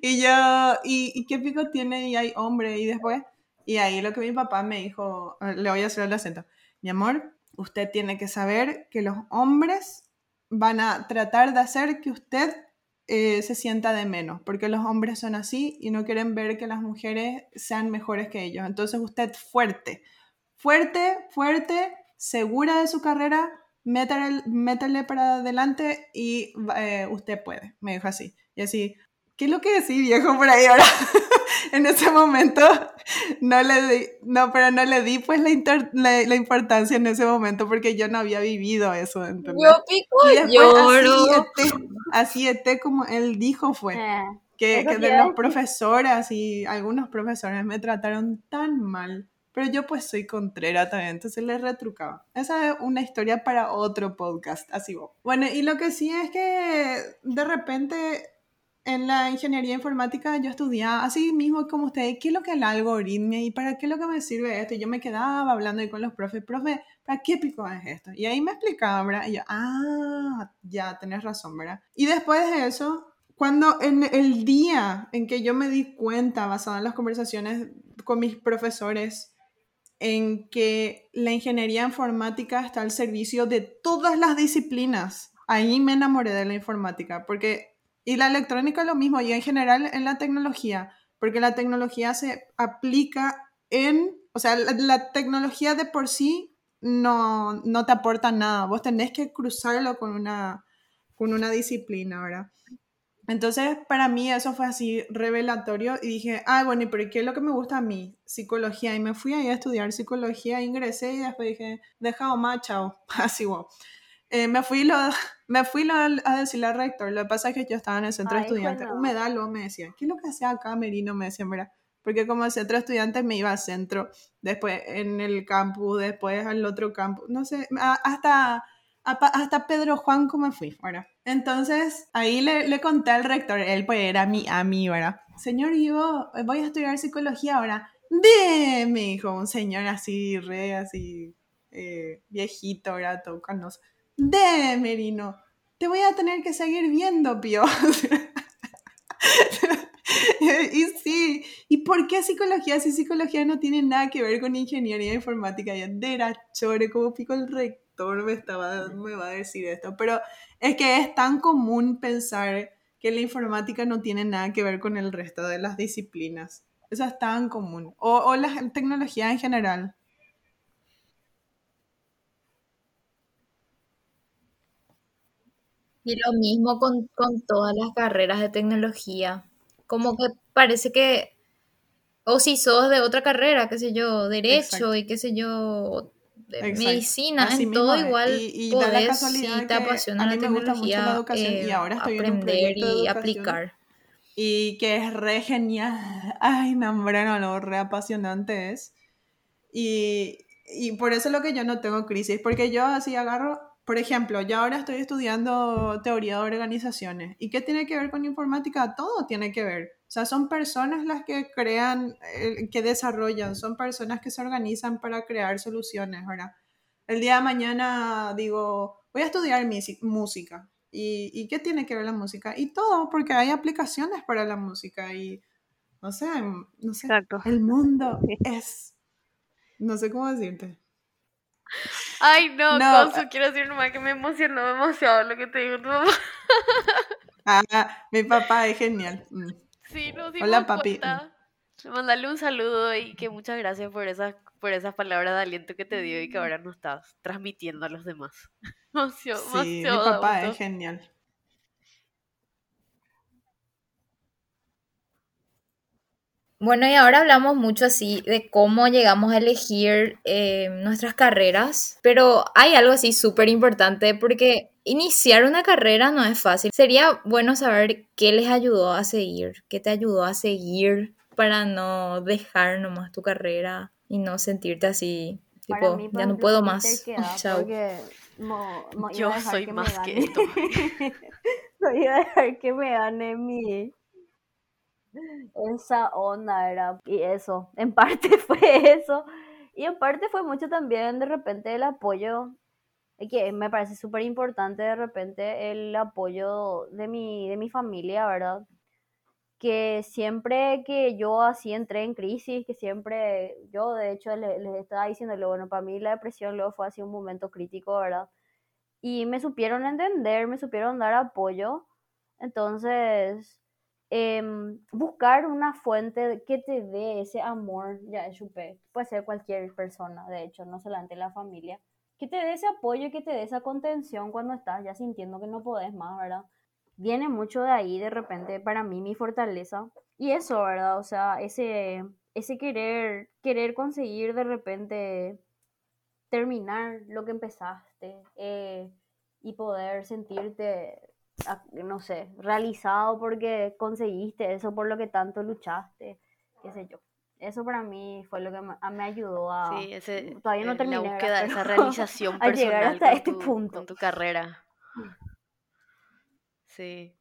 y, yo ¿y, qué pico tiene y hay hombre? Y después, y ahí lo que mi papá me dijo, le voy a hacer el acento, mi amor, usted tiene que saber que los hombres van a tratar de hacer que usted eh, se sienta de menos, porque los hombres son así y no quieren ver que las mujeres sean mejores que ellos. Entonces usted fuerte, fuerte, fuerte, segura de su carrera, métale, para adelante y eh, usted puede, me dijo así. Y así, ¿qué es lo que decís, viejo, por ahí ahora? en ese momento no le di, no, pero no le di pues la, la, importancia en ese momento porque yo no había vivido eso.
Yo pico lloro.
Así este, como él dijo fue. Eh, que, que de los profesores y algunos profesores me trataron tan mal. Pero yo pues soy contrera también, entonces le retrucaba. Esa es una historia para otro podcast, así vos. Bueno, y lo que sí es que de repente en la ingeniería informática yo estudiaba así mismo como ustedes, ¿qué es lo que es la algoritmia y para qué es lo que me sirve esto? Y yo me quedaba hablando ahí con los profes, profe, ¿para qué pico es esto? Y ahí me explicaban, ¿verdad? Y yo, ah, ya, tenés razón, ¿verdad? Y después de eso, cuando en el día en que yo me di cuenta, basado en las conversaciones con mis profesores, en que la ingeniería informática está al servicio de todas las disciplinas, ahí me enamoré de la informática, porque y la electrónica lo mismo, y en general en la tecnología, porque la tecnología se aplica en, o sea, la, tecnología de por sí no, no, te aporta nada, vos tenés que cruzarlo con una, con una disciplina, ¿verdad? Entonces, para mí eso fue así revelatorio y dije, ah, bueno, ¿y por qué es lo que me gusta a mí? Psicología. Y me fui ahí a estudiar psicología, ingresé y después dije, deja más, chao. Así, wow. Eh, me fui, lo, me fui lo, a decirle al rector, lo que pasa es que yo estaba en el centro de estudiantes, un medal, luego me decía, ¿qué es lo que hacía acá, Merino? Me decía, mira, porque como centro de estudiantes me iba al centro, después en el campus, después al otro campus, no sé, hasta, hasta Pedro Juan como fui, ¿verdad? Entonces, ahí le, le, conté al rector, él pues era mi a mí, ¿verdad? Señor Ivo, voy a estudiar psicología ahora. De, me dijo un señor así, re, así, eh, viejito, ¿verdad? Todo canoso de Merino, te voy a tener que seguir viendo, Pío. y sí, ¿y por qué psicología si psicología no tiene nada que ver con ingeniería informática? Ya de chore, como pico el rector me, estaba, me va a decir esto, pero es que es tan común pensar que la informática no tiene nada que ver con el resto de las disciplinas. Eso es tan común. O, o la tecnología en general.
Y lo mismo con, todas las carreras de tecnología. Como que parece que, o si sos de otra carrera, qué sé yo, derecho y qué sé yo, medicina, en todo igual y, podés, si te apasiona la tecnología, y eh, ahora estoy aprender y aplicar.
Y que es re genial. Ay, no, hombre, no, lo re apasionante es. Y, y por eso es lo que yo no tengo crisis, porque yo así agarro por ejemplo, yo ahora estoy estudiando teoría de organizaciones. ¿Y qué tiene que ver con informática? Todo tiene que ver. O sea, son personas las que crean, eh, que desarrollan, son personas que se organizan para crear soluciones, ¿verdad? El día de mañana digo, voy a estudiar música. ¿Y, ¿Y, qué tiene que ver la música? Y todo, porque hay aplicaciones para la música y, no sé, no sé, el mundo es, no sé cómo decirte.
Ay, no, no Consu, quiero decir nomás que me emocionó demasiado lo que te digo tu mamá.
Ah, mi papá es genial. Mm.
Sí, no, sí Hola, papi. Mándale un saludo y que muchas gracias por esas, por esas palabras de aliento que te dio y que ahora nos estás transmitiendo a los demás.
sí, mi papá es genial.
Bueno, y ahora hablamos mucho así de cómo llegamos a elegir eh, nuestras carreras, pero hay algo así súper importante porque iniciar una carrera no es fácil. Sería bueno saber qué les ayudó a seguir, qué te ayudó a seguir para no dejar nomás tu carrera y no sentirte así, tipo, ya no puedo más. Chao.
Yo soy más que esto.
voy a dejar que me gane mi esa onda era, y eso, en parte fue eso, y en parte fue mucho también de repente el apoyo, que me parece súper importante de repente el apoyo de mi, de mi familia, ¿verdad? Que siempre que yo así entré en crisis, que siempre, yo de hecho les, les estaba diciendo, bueno, para mí la depresión luego fue así un momento crítico, ¿verdad? Y me supieron entender, me supieron dar apoyo, entonces Em, buscar una fuente que te dé ese amor, ya chupé, puede ser cualquier persona, de hecho, no solamente la familia, que te dé ese apoyo que te dé esa contención cuando estás ya sintiendo que no podés más, ¿verdad? Viene mucho de ahí, de repente, para mí, mi fortaleza. Y eso, ¿verdad? O sea, ese, ese querer, querer conseguir de repente terminar lo que empezaste eh, y poder sentirte no sé, realizado porque conseguiste eso por lo que tanto luchaste, qué sé yo. Eso para mí fue lo que me, ayudó a...
Sí, ese, todavía no terminé, la búsqueda, esa realización personal llegar hasta este punto. con tu carrera. Sí.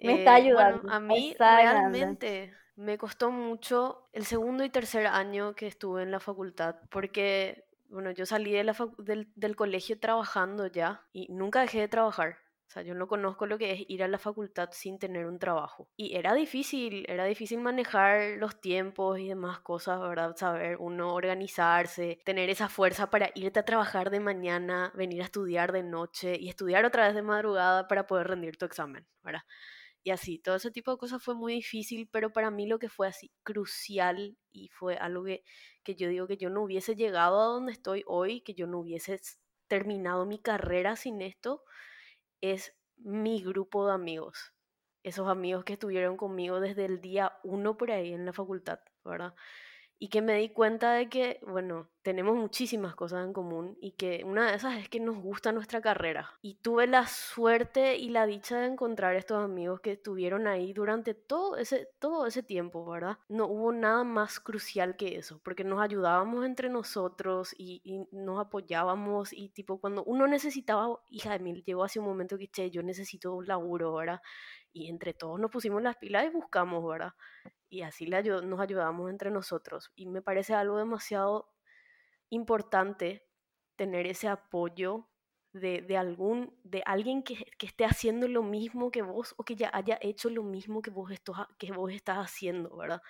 Me está
Eh, bueno,
ayudando.
a mí realmente me costó mucho el segundo y tercer año que estuve en la facultad, porque, bueno, yo salí de la fac- del, del colegio trabajando ya y nunca dejé de trabajar. O sea, yo no conozco lo que es ir a la facultad sin tener un trabajo. Y era difícil, era difícil manejar los tiempos y demás cosas, ¿verdad? Saber uno organizarse, tener esa fuerza para irte a trabajar de mañana, venir a estudiar de noche y estudiar otra vez de madrugada para poder rendir tu examen, ¿verdad? Y así, todo ese tipo de cosas fue muy difícil, pero para mí lo que fue así crucial y fue algo que, que yo digo que yo no hubiese llegado a donde estoy hoy, que yo no hubiese terminado mi carrera sin esto, es mi grupo de amigos. Esos amigos que estuvieron conmigo desde el día uno por ahí en la facultad, ¿verdad? Y que me di cuenta de que, bueno, tenemos muchísimas cosas en común y que una de esas es que nos gusta nuestra carrera. Y tuve la suerte y la dicha de encontrar estos amigos que estuvieron ahí durante todo ese, todo ese tiempo, ¿verdad? No hubo nada más crucial que eso, porque nos ayudábamos entre nosotros y, nos apoyábamos y tipo cuando uno necesitaba, hija de mí, llegó así un momento que, che, yo necesito un laburo, ¿verdad? Y entre todos nos pusimos las pilas y buscamos, ¿verdad? y así nos ayudamos entre nosotros. Y me parece algo demasiado importante tener ese apoyo de, de algún, de alguien que, que esté haciendo lo mismo que vos o que ya haya hecho lo mismo que vos, esto- que vos estás haciendo, ¿verdad?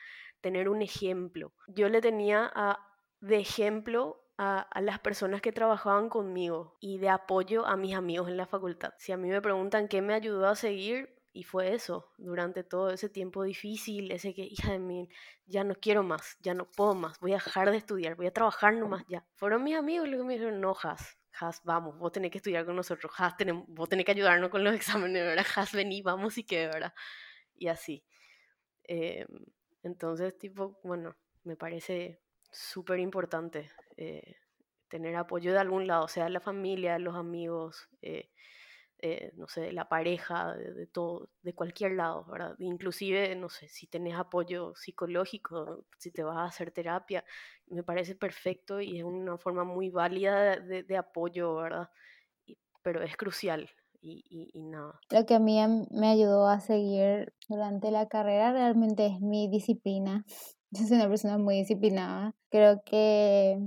Tener un ejemplo. Yo le tenía a, de ejemplo a, a las personas que trabajaban conmigo y de apoyo a mis amigos en la facultad. Si a mí me preguntan qué me ayudó a seguir, y fue eso, durante todo ese tiempo difícil, ese que, hija de mí, ya no quiero más, ya no puedo más, voy a dejar de estudiar, voy a trabajar nomás ya. Fueron mis amigos los que me dijeron, no, Has, Has, vamos, vos tenés que estudiar con nosotros, Has, tenemos, vos tenés que ayudarnos con los exámenes, ¿verdad? Has, vení, vamos y qué, ¿verdad? Y así. Eh, entonces, tipo, bueno, me parece súper importante eh, tener apoyo de algún lado, sea la familia, los amigos, eh, eh, no sé, la pareja, de, de todo, de cualquier lado, ¿verdad? Inclusive, no sé, si tenés apoyo psicológico, si te vas a hacer terapia, me parece perfecto y es una forma muy válida de, de apoyo, ¿verdad? Pero es crucial y, nada.
Lo que a mí am- me ayudó a seguir durante la carrera realmente es mi disciplina. Yo soy una persona muy disciplinada. Creo que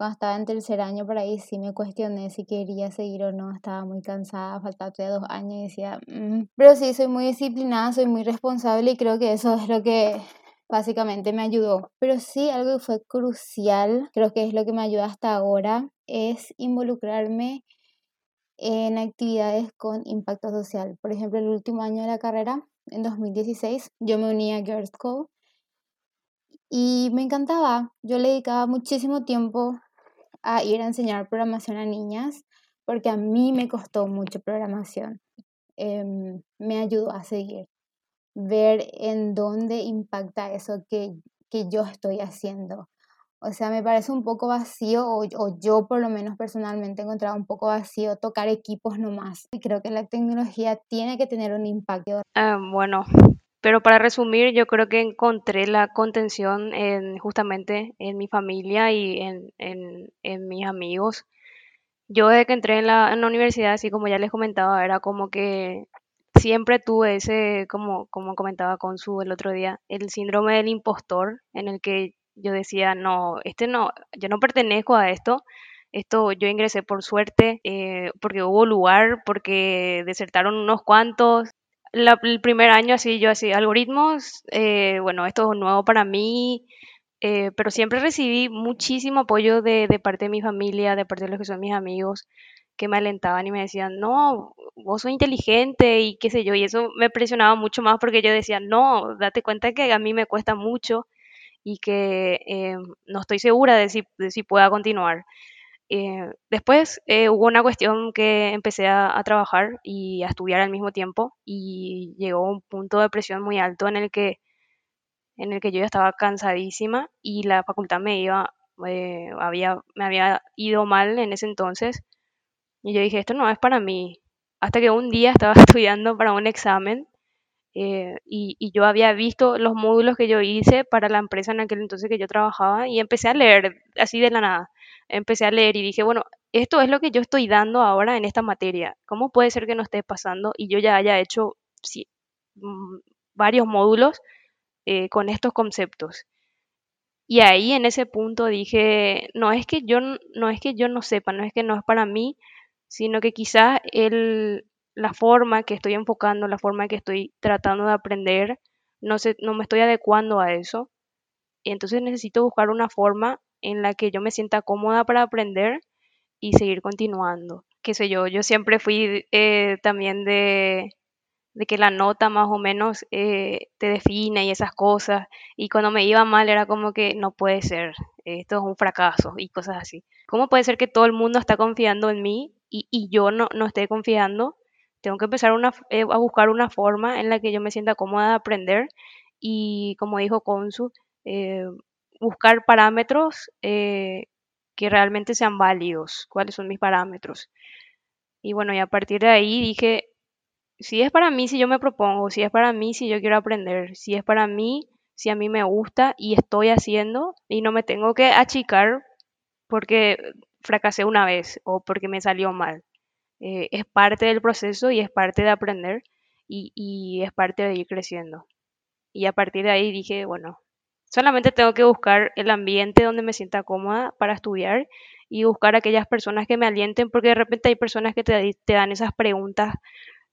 cuando estaba en tercer año por ahí sí me cuestioné si quería seguir o no. Estaba muy cansada, faltaba todavía dos años y decía, "Mm". pero sí, soy muy disciplinada, soy muy responsable y creo que eso es lo que básicamente me ayudó. Pero sí, algo que fue crucial, creo que es lo que me ayuda hasta ahora, es involucrarme en actividades con impacto social. Por ejemplo, el último año de la carrera, en 2016, yo me uní a Girls School y me encantaba. Yo le dedicaba muchísimo tiempo a ir a enseñar programación a niñas porque a mí me costó mucho programación. Em, me ayudó a seguir, ver en dónde impacta eso que, que yo estoy haciendo. O sea, me parece un poco vacío, o, o yo por lo menos personalmente he encontrado un poco vacío tocar equipos nomás. Y creo que la tecnología tiene que tener un impacto.
Ah, bueno, pero para resumir, yo creo que encontré la contención en, justamente en mi familia y en, en, mis amigos. Yo desde que entré en la, en la universidad, así como ya les comentaba, era como que siempre tuve ese, como, como comentaba Consu el otro día, el síndrome del impostor, en el que yo decía, no, este no, yo no pertenezco a esto. Esto yo ingresé por suerte, eh, porque hubo lugar, porque desertaron unos cuantos. La- el primer año así, yo así, algoritmos, eh, bueno, esto es nuevo para mí, eh, pero siempre recibí muchísimo apoyo de, de parte de mi familia, de parte de los que son mis amigos, que me alentaban y me decían, no, vos sos inteligente y qué sé yo, y eso me presionaba mucho más porque yo decía, no, date cuenta que a mí me cuesta mucho y que eh, no estoy segura de si, de si pueda continuar. Eh, después eh, hubo una cuestión que empecé a, trabajar y a estudiar al mismo tiempo y llegó un punto de presión muy alto en el que en el que yo ya estaba cansadísima y la facultad me iba, eh, había, me había ido mal en ese entonces. Y yo dije, esto no es para mí. Hasta que un día estaba estudiando para un examen y yo había visto los módulos que yo hice para la empresa en aquel entonces que yo trabajaba y empecé a leer así de la nada. Empecé a leer y dije, bueno, esto es lo que yo estoy dando ahora en esta materia. ¿Cómo puede ser que no esté pasando y yo ya haya hecho mm, varios módulos eh, con estos conceptos. Y ahí en ese punto dije, no es que yo no es que yo no sepa, no es que no es para mí, sino que quizás el, la forma que estoy enfocando, la forma que estoy tratando de aprender, no, sé, no me estoy adecuando a eso. Y entonces necesito buscar una forma en la que yo me sienta cómoda para aprender y seguir continuando. Qué sé yo, yo siempre fui eh, también de, de que la nota más o menos eh, te define y esas cosas. Y cuando me iba mal era como que no puede ser, esto es un fracaso y cosas así. ¿Cómo puede ser que todo el mundo está confiando en mí y, y yo no, no esté confiando? Tengo que empezar una, eh, a buscar una forma en la que yo me sienta cómoda de aprender y, como dijo Consu, eh, buscar parámetros que realmente sean válidos. ¿Cuáles son mis parámetros? Y bueno, y a partir de ahí dije, si es para mí, si yo me propongo, si es para mí, si yo quiero aprender, si es para mí, si a mí me gusta y estoy haciendo y no me tengo que achicar porque fracasé una vez o porque me salió mal. Eh, es parte del proceso y es parte de aprender y, y es parte de ir creciendo. Y a partir de ahí dije, bueno, solamente tengo que buscar el ambiente donde me sienta cómoda para estudiar y buscar aquellas personas que me alienten, porque de repente hay personas que te, dan esas preguntas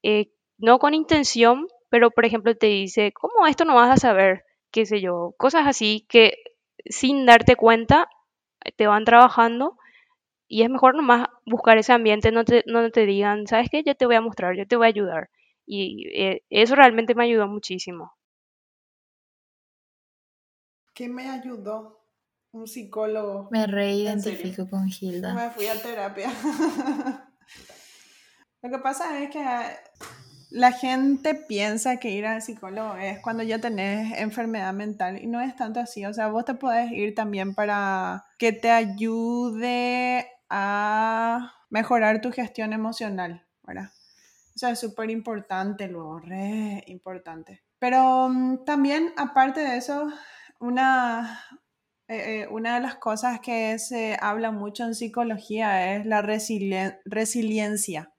eh, no con intención, pero por ejemplo te dice, ¿cómo esto no vas a saber? qué sé yo, cosas así que sin darte cuenta eh, te van trabajando y es mejor nomás buscar ese ambiente no te, no te digan, ¿sabes qué? Yo te voy a mostrar, yo te voy a ayudar. Y eh, eso realmente me ayudó muchísimo.
¿Qué me ayudó? Un psicólogo.
Me reidentifico con Gilda.
Me fui a terapia. Lo que pasa es que la gente piensa que ir al psicólogo es cuando ya tenés enfermedad mental y no es tanto así. O sea, vos te puedes ir también para que te ayude a mejorar tu gestión emocional, ¿verdad? O sea, es súper importante luego, re importante. Pero mm, también, aparte de eso, una, eh, eh, una de las cosas que se habla mucho en psicología es la resiliencia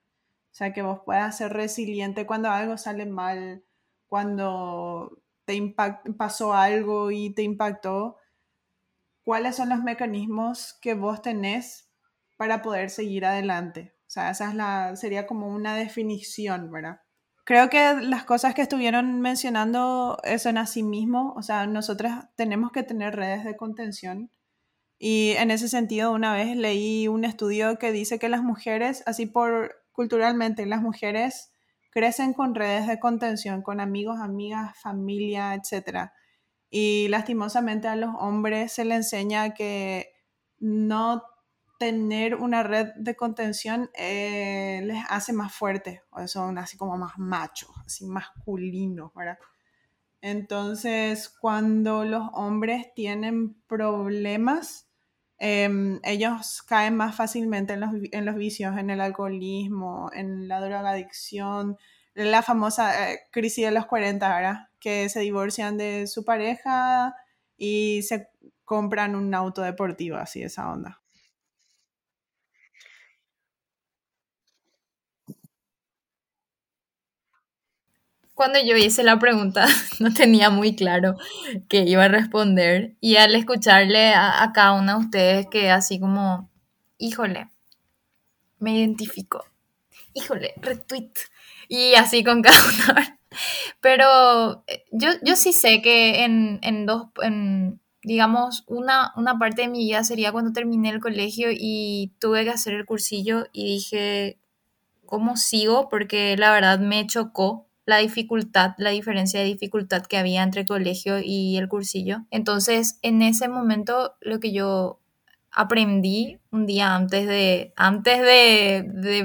o sea, que vos puedas ser resiliente cuando algo sale mal, cuando te pasó algo y te impactó. ¿Cuáles son los mecanismos que vos tenés para poder seguir adelante? O sea, esa es la, sería como una definición, ¿verdad? Creo que las cosas que estuvieron mencionando son así mismo, o sea, nosotras tenemos que tener redes de contención y en ese sentido una vez leí un estudio que dice que las mujeres, así por culturalmente las mujeres crecen con redes de contención, con amigos, amigas, familia, etc. Y lastimosamente a los hombres se les enseña que no tener una red de contención eh, les hace más fuertes, o son así como más machos, así masculinos, ¿verdad? Entonces, cuando los hombres tienen problemas, Em, ellos caen más fácilmente en los, en los, vicios, en el alcoholismo, en la drogadicción, la famosa eh, crisis de los 40, ¿verdad? Que se divorcian de su pareja y se compran un auto deportivo, así esa onda.
Cuando yo hice la pregunta no tenía muy claro qué iba a responder y al escucharle a, cada uno de ustedes que así como, híjole, me identifico, híjole, retweet y así con cada uno. Pero eh, yo, yo sí sé que en, en dos, en, digamos, una, una parte de mi vida sería cuando terminé el colegio y tuve que hacer el cursillo y dije, ¿cómo sigo? Porque la verdad me chocó la dificultad, la diferencia de dificultad que había entre colegio y el cursillo. Entonces, en ese momento, lo que yo aprendí un día antes de, antes de,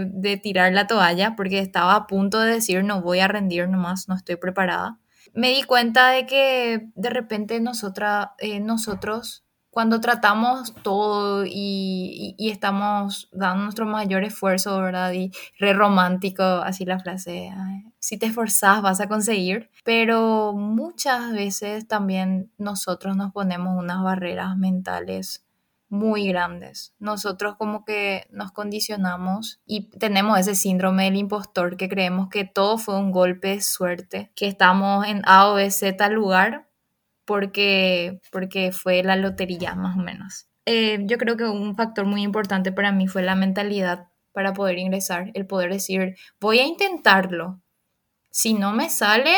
de, tirar la toalla, porque estaba a punto de decir no voy a rendir nomás, no estoy preparada, me di cuenta de que de repente nosotras, eh, nosotros cuando tratamos todo y, estamos dando nuestro mayor esfuerzo, ¿verdad? Y re romántico, así la frase, si te esforzas vas a conseguir, pero muchas veces también nosotros nos ponemos unas barreras mentales muy grandes. Nosotros como que nos condicionamos y tenemos ese síndrome del impostor que creemos que todo fue un golpe de suerte, que estamos en A o B, Z lugar porque, porque fue la lotería más o menos. Eh, yo creo que un factor muy importante para mí fue la mentalidad para poder ingresar, el poder decir, voy a intentarlo. Si no me sale,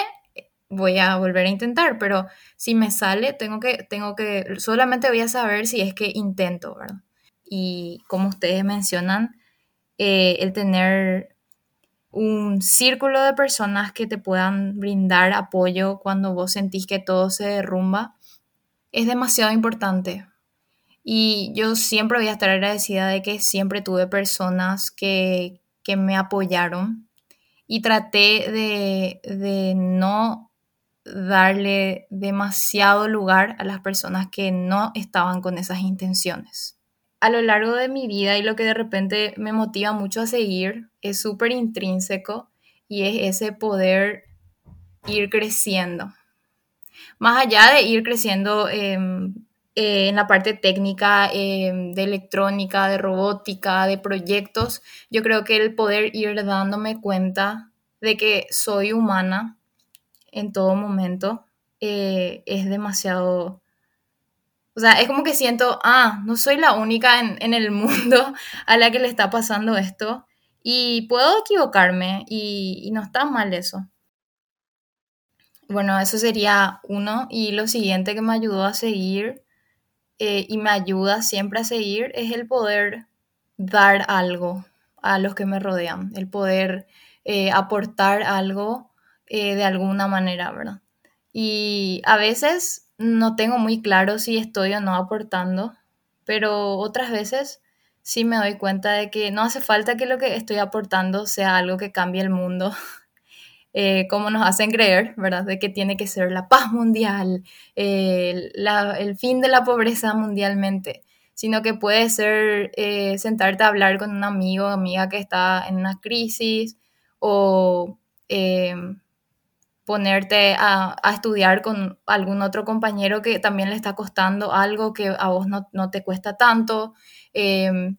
voy a volver a intentar, pero si me sale, tengo que, tengo que, solamente voy a saber si es que intento, ¿verdad? Y como ustedes mencionan, eh, el tener un círculo de personas que te puedan brindar apoyo cuando vos sentís que todo se derrumba es demasiado importante. Y yo siempre voy a estar agradecida de que siempre tuve personas que, que me apoyaron y traté de, de no darle demasiado lugar a las personas que no estaban con esas intenciones. A lo largo de mi vida y lo que de repente me motiva mucho a seguir es súper intrínseco y es ese poder ir creciendo. Más allá de ir creciendo em, eh, en la parte técnica, em, de electrónica, de robótica, de proyectos, yo creo que el poder ir dándome cuenta de que soy humana en todo momento eh, es demasiado... O sea, es como que siento, ah, no soy la única en, el mundo a la que le está pasando esto y puedo equivocarme y, no está mal eso. Bueno, eso sería uno. Y lo siguiente que me ayudó a seguir eh, y me ayuda siempre a seguir es el poder dar algo a los que me rodean, el poder eh, aportar algo eh, de alguna manera, ¿verdad? Y a veces no tengo muy claro si estoy o no aportando, pero otras veces sí me doy cuenta de que no hace falta que lo que estoy aportando sea algo que cambie el mundo, eh, como nos hacen creer, ¿verdad? De que tiene que ser la paz mundial, el fin de la pobreza mundialmente, sino que puede ser eh, sentarte a hablar con un amigo o amiga que está en una crisis o ponerte a, estudiar con algún otro compañero que también le está costando algo que a vos no, te cuesta tanto em,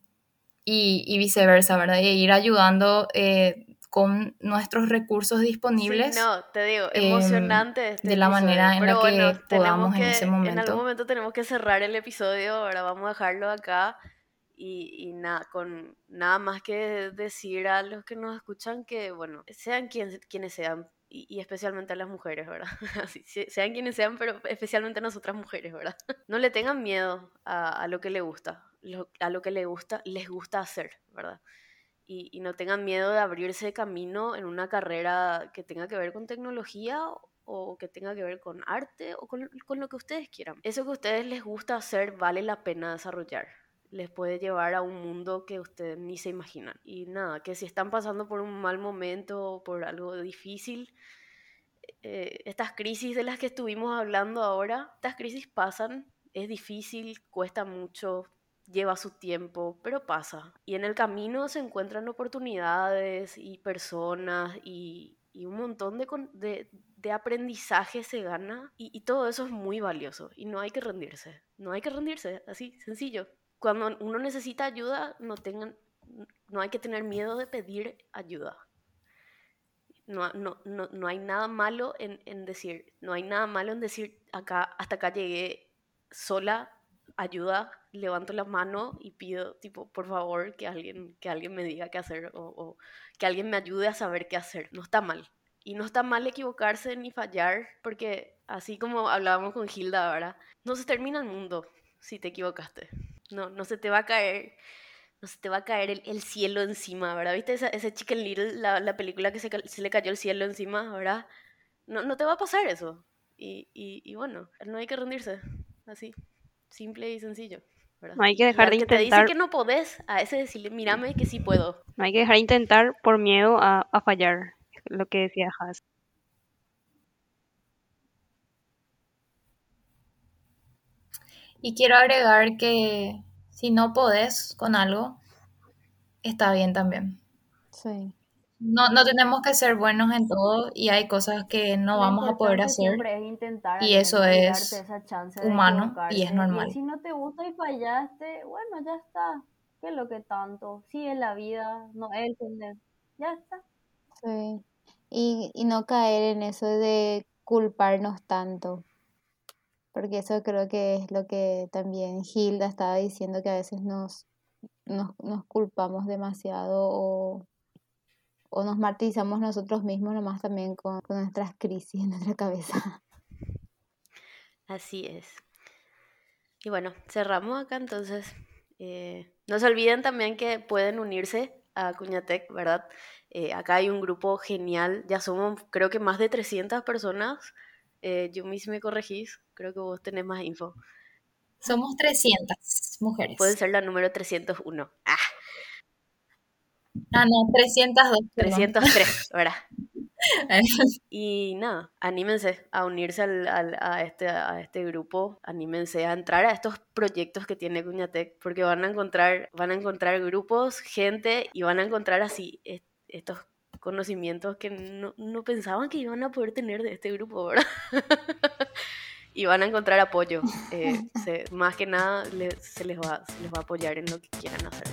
y, viceversa, ¿verdad? Y ir ayudando eh, con nuestros recursos disponibles.
no, te digo, em, emocionante.
Este de la manera en la que podamos en ese momento.
En algún momento tenemos que cerrar el episodio, ahora vamos a dejarlo acá. Y, nada, con nada más que decir a los que nos escuchan que, bueno, sean quienes sean, y, especialmente a las mujeres, ¿verdad? Sean quienes sean, pero especialmente a nosotras mujeres, ¿verdad? No le tengan miedo a, lo que le gusta, a lo que le gusta, les gusta hacer, ¿verdad? Y, no tengan miedo de abrirse camino en una carrera que tenga que ver con tecnología o que tenga que ver con arte o con, con lo que ustedes quieran. Eso que a ustedes les gusta hacer vale la pena desarrollar les puede llevar a un mundo que ustedes ni se imaginan. Y nada, que si están pasando por un mal momento o por algo difícil, eh, estas crisis de las que estuvimos hablando ahora, estas crisis pasan, es difícil, cuesta mucho, lleva su tiempo, pero pasa. Y en el camino se encuentran oportunidades y personas y, un montón de, de, aprendizaje se gana y, y todo eso es muy valioso y no hay que rendirse, no hay que rendirse, así, sencillo cuando uno necesita ayuda, no, tengan, no hay que tener miedo de pedir ayuda. No, no, no, no hay nada malo en, en, decir, no hay nada malo en decir, acá, hasta acá llegué sola, ayuda, levanto la mano y pido, tipo, por favor, que alguien, que alguien me diga qué hacer o, o que alguien me ayude a saber qué hacer. No está mal. Y no está mal equivocarse ni fallar, porque así como hablábamos con Hilda ahora, no se termina el mundo si te equivocaste. No, no se te va a caer, no se te va a caer el, cielo encima, ¿verdad? ¿Viste esa, ese Chicken Little, la, la película que se, se, le cayó el cielo encima, ¿verdad? No, no te va a pasar eso. Y, y, y bueno, no hay que rendirse, así, simple y sencillo.
¿verdad? No hay que dejar de intentar.
Te dice que no podés, a ese decirle, mírame que sí puedo.
No hay que dejar de intentar por miedo a, a fallar, lo que decía Haas.
Y quiero agregar que si no podés con algo, está bien también.
Sí.
no, no tenemos que ser buenos en todo y hay cosas que no
Lo
vamos a poder hacer.
siempre es intentar
y eso es
darte esa chance de
humano y es normal.
Y si no te gusta y fallaste, bueno, ya está. ¿Qué es lo que tanto? Sí, es la vida, no es el tener. Ya está.
Sí. Y, y no caer en eso de culparnos tanto. Porque eso creo que es lo que también Hilda estaba diciendo, que a veces nos, nos, nos culpamos demasiado o, o nos martirizamos nosotros mismos nomás también con, con nuestras crisis en nuestra cabeza.
Así es. Y bueno, cerramos acá entonces. Eh, no se olviden también que pueden unirse a Cuñatec, ¿verdad? Eh, acá hay un grupo genial, ya somos creo que más de 300 personas. Eh, Yumi, si me corregís, creo que vos tenés más info.
Somos 300 mujeres.
Puede ser la número 301. Ah,
Ah, no, 302. perdón.
303, ¿verdad? Y nada, anímense a unirse al, al- a, este, a este grupo, anímense a entrar a estos proyectos que tiene Cuñatec, porque van a encontrar, van a encontrar grupos, gente y van a encontrar así est- estos conocimientos que no, no pensaban que iban a poder tener de este grupo, ¿verdad? y van a encontrar apoyo. eh, se- más que nada le- se, les va, se les va a apoyar en lo que quieran hacer.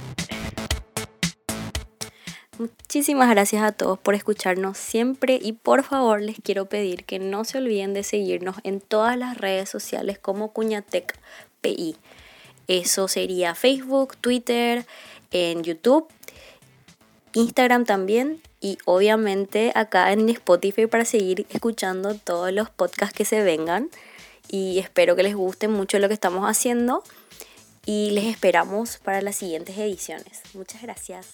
Muchísimas gracias a todos por escucharnos siempre y por favor les quiero pedir que no se olviden de seguirnos en todas las redes sociales como Cuñatec PI. Eso sería Facebook, Twitter, en YouTube, Instagram también y obviamente acá en Spotify para seguir escuchando todos los podcasts que se vengan. Y espero que les guste mucho lo que estamos haciendo y les esperamos para las siguientes ediciones. Muchas gracias.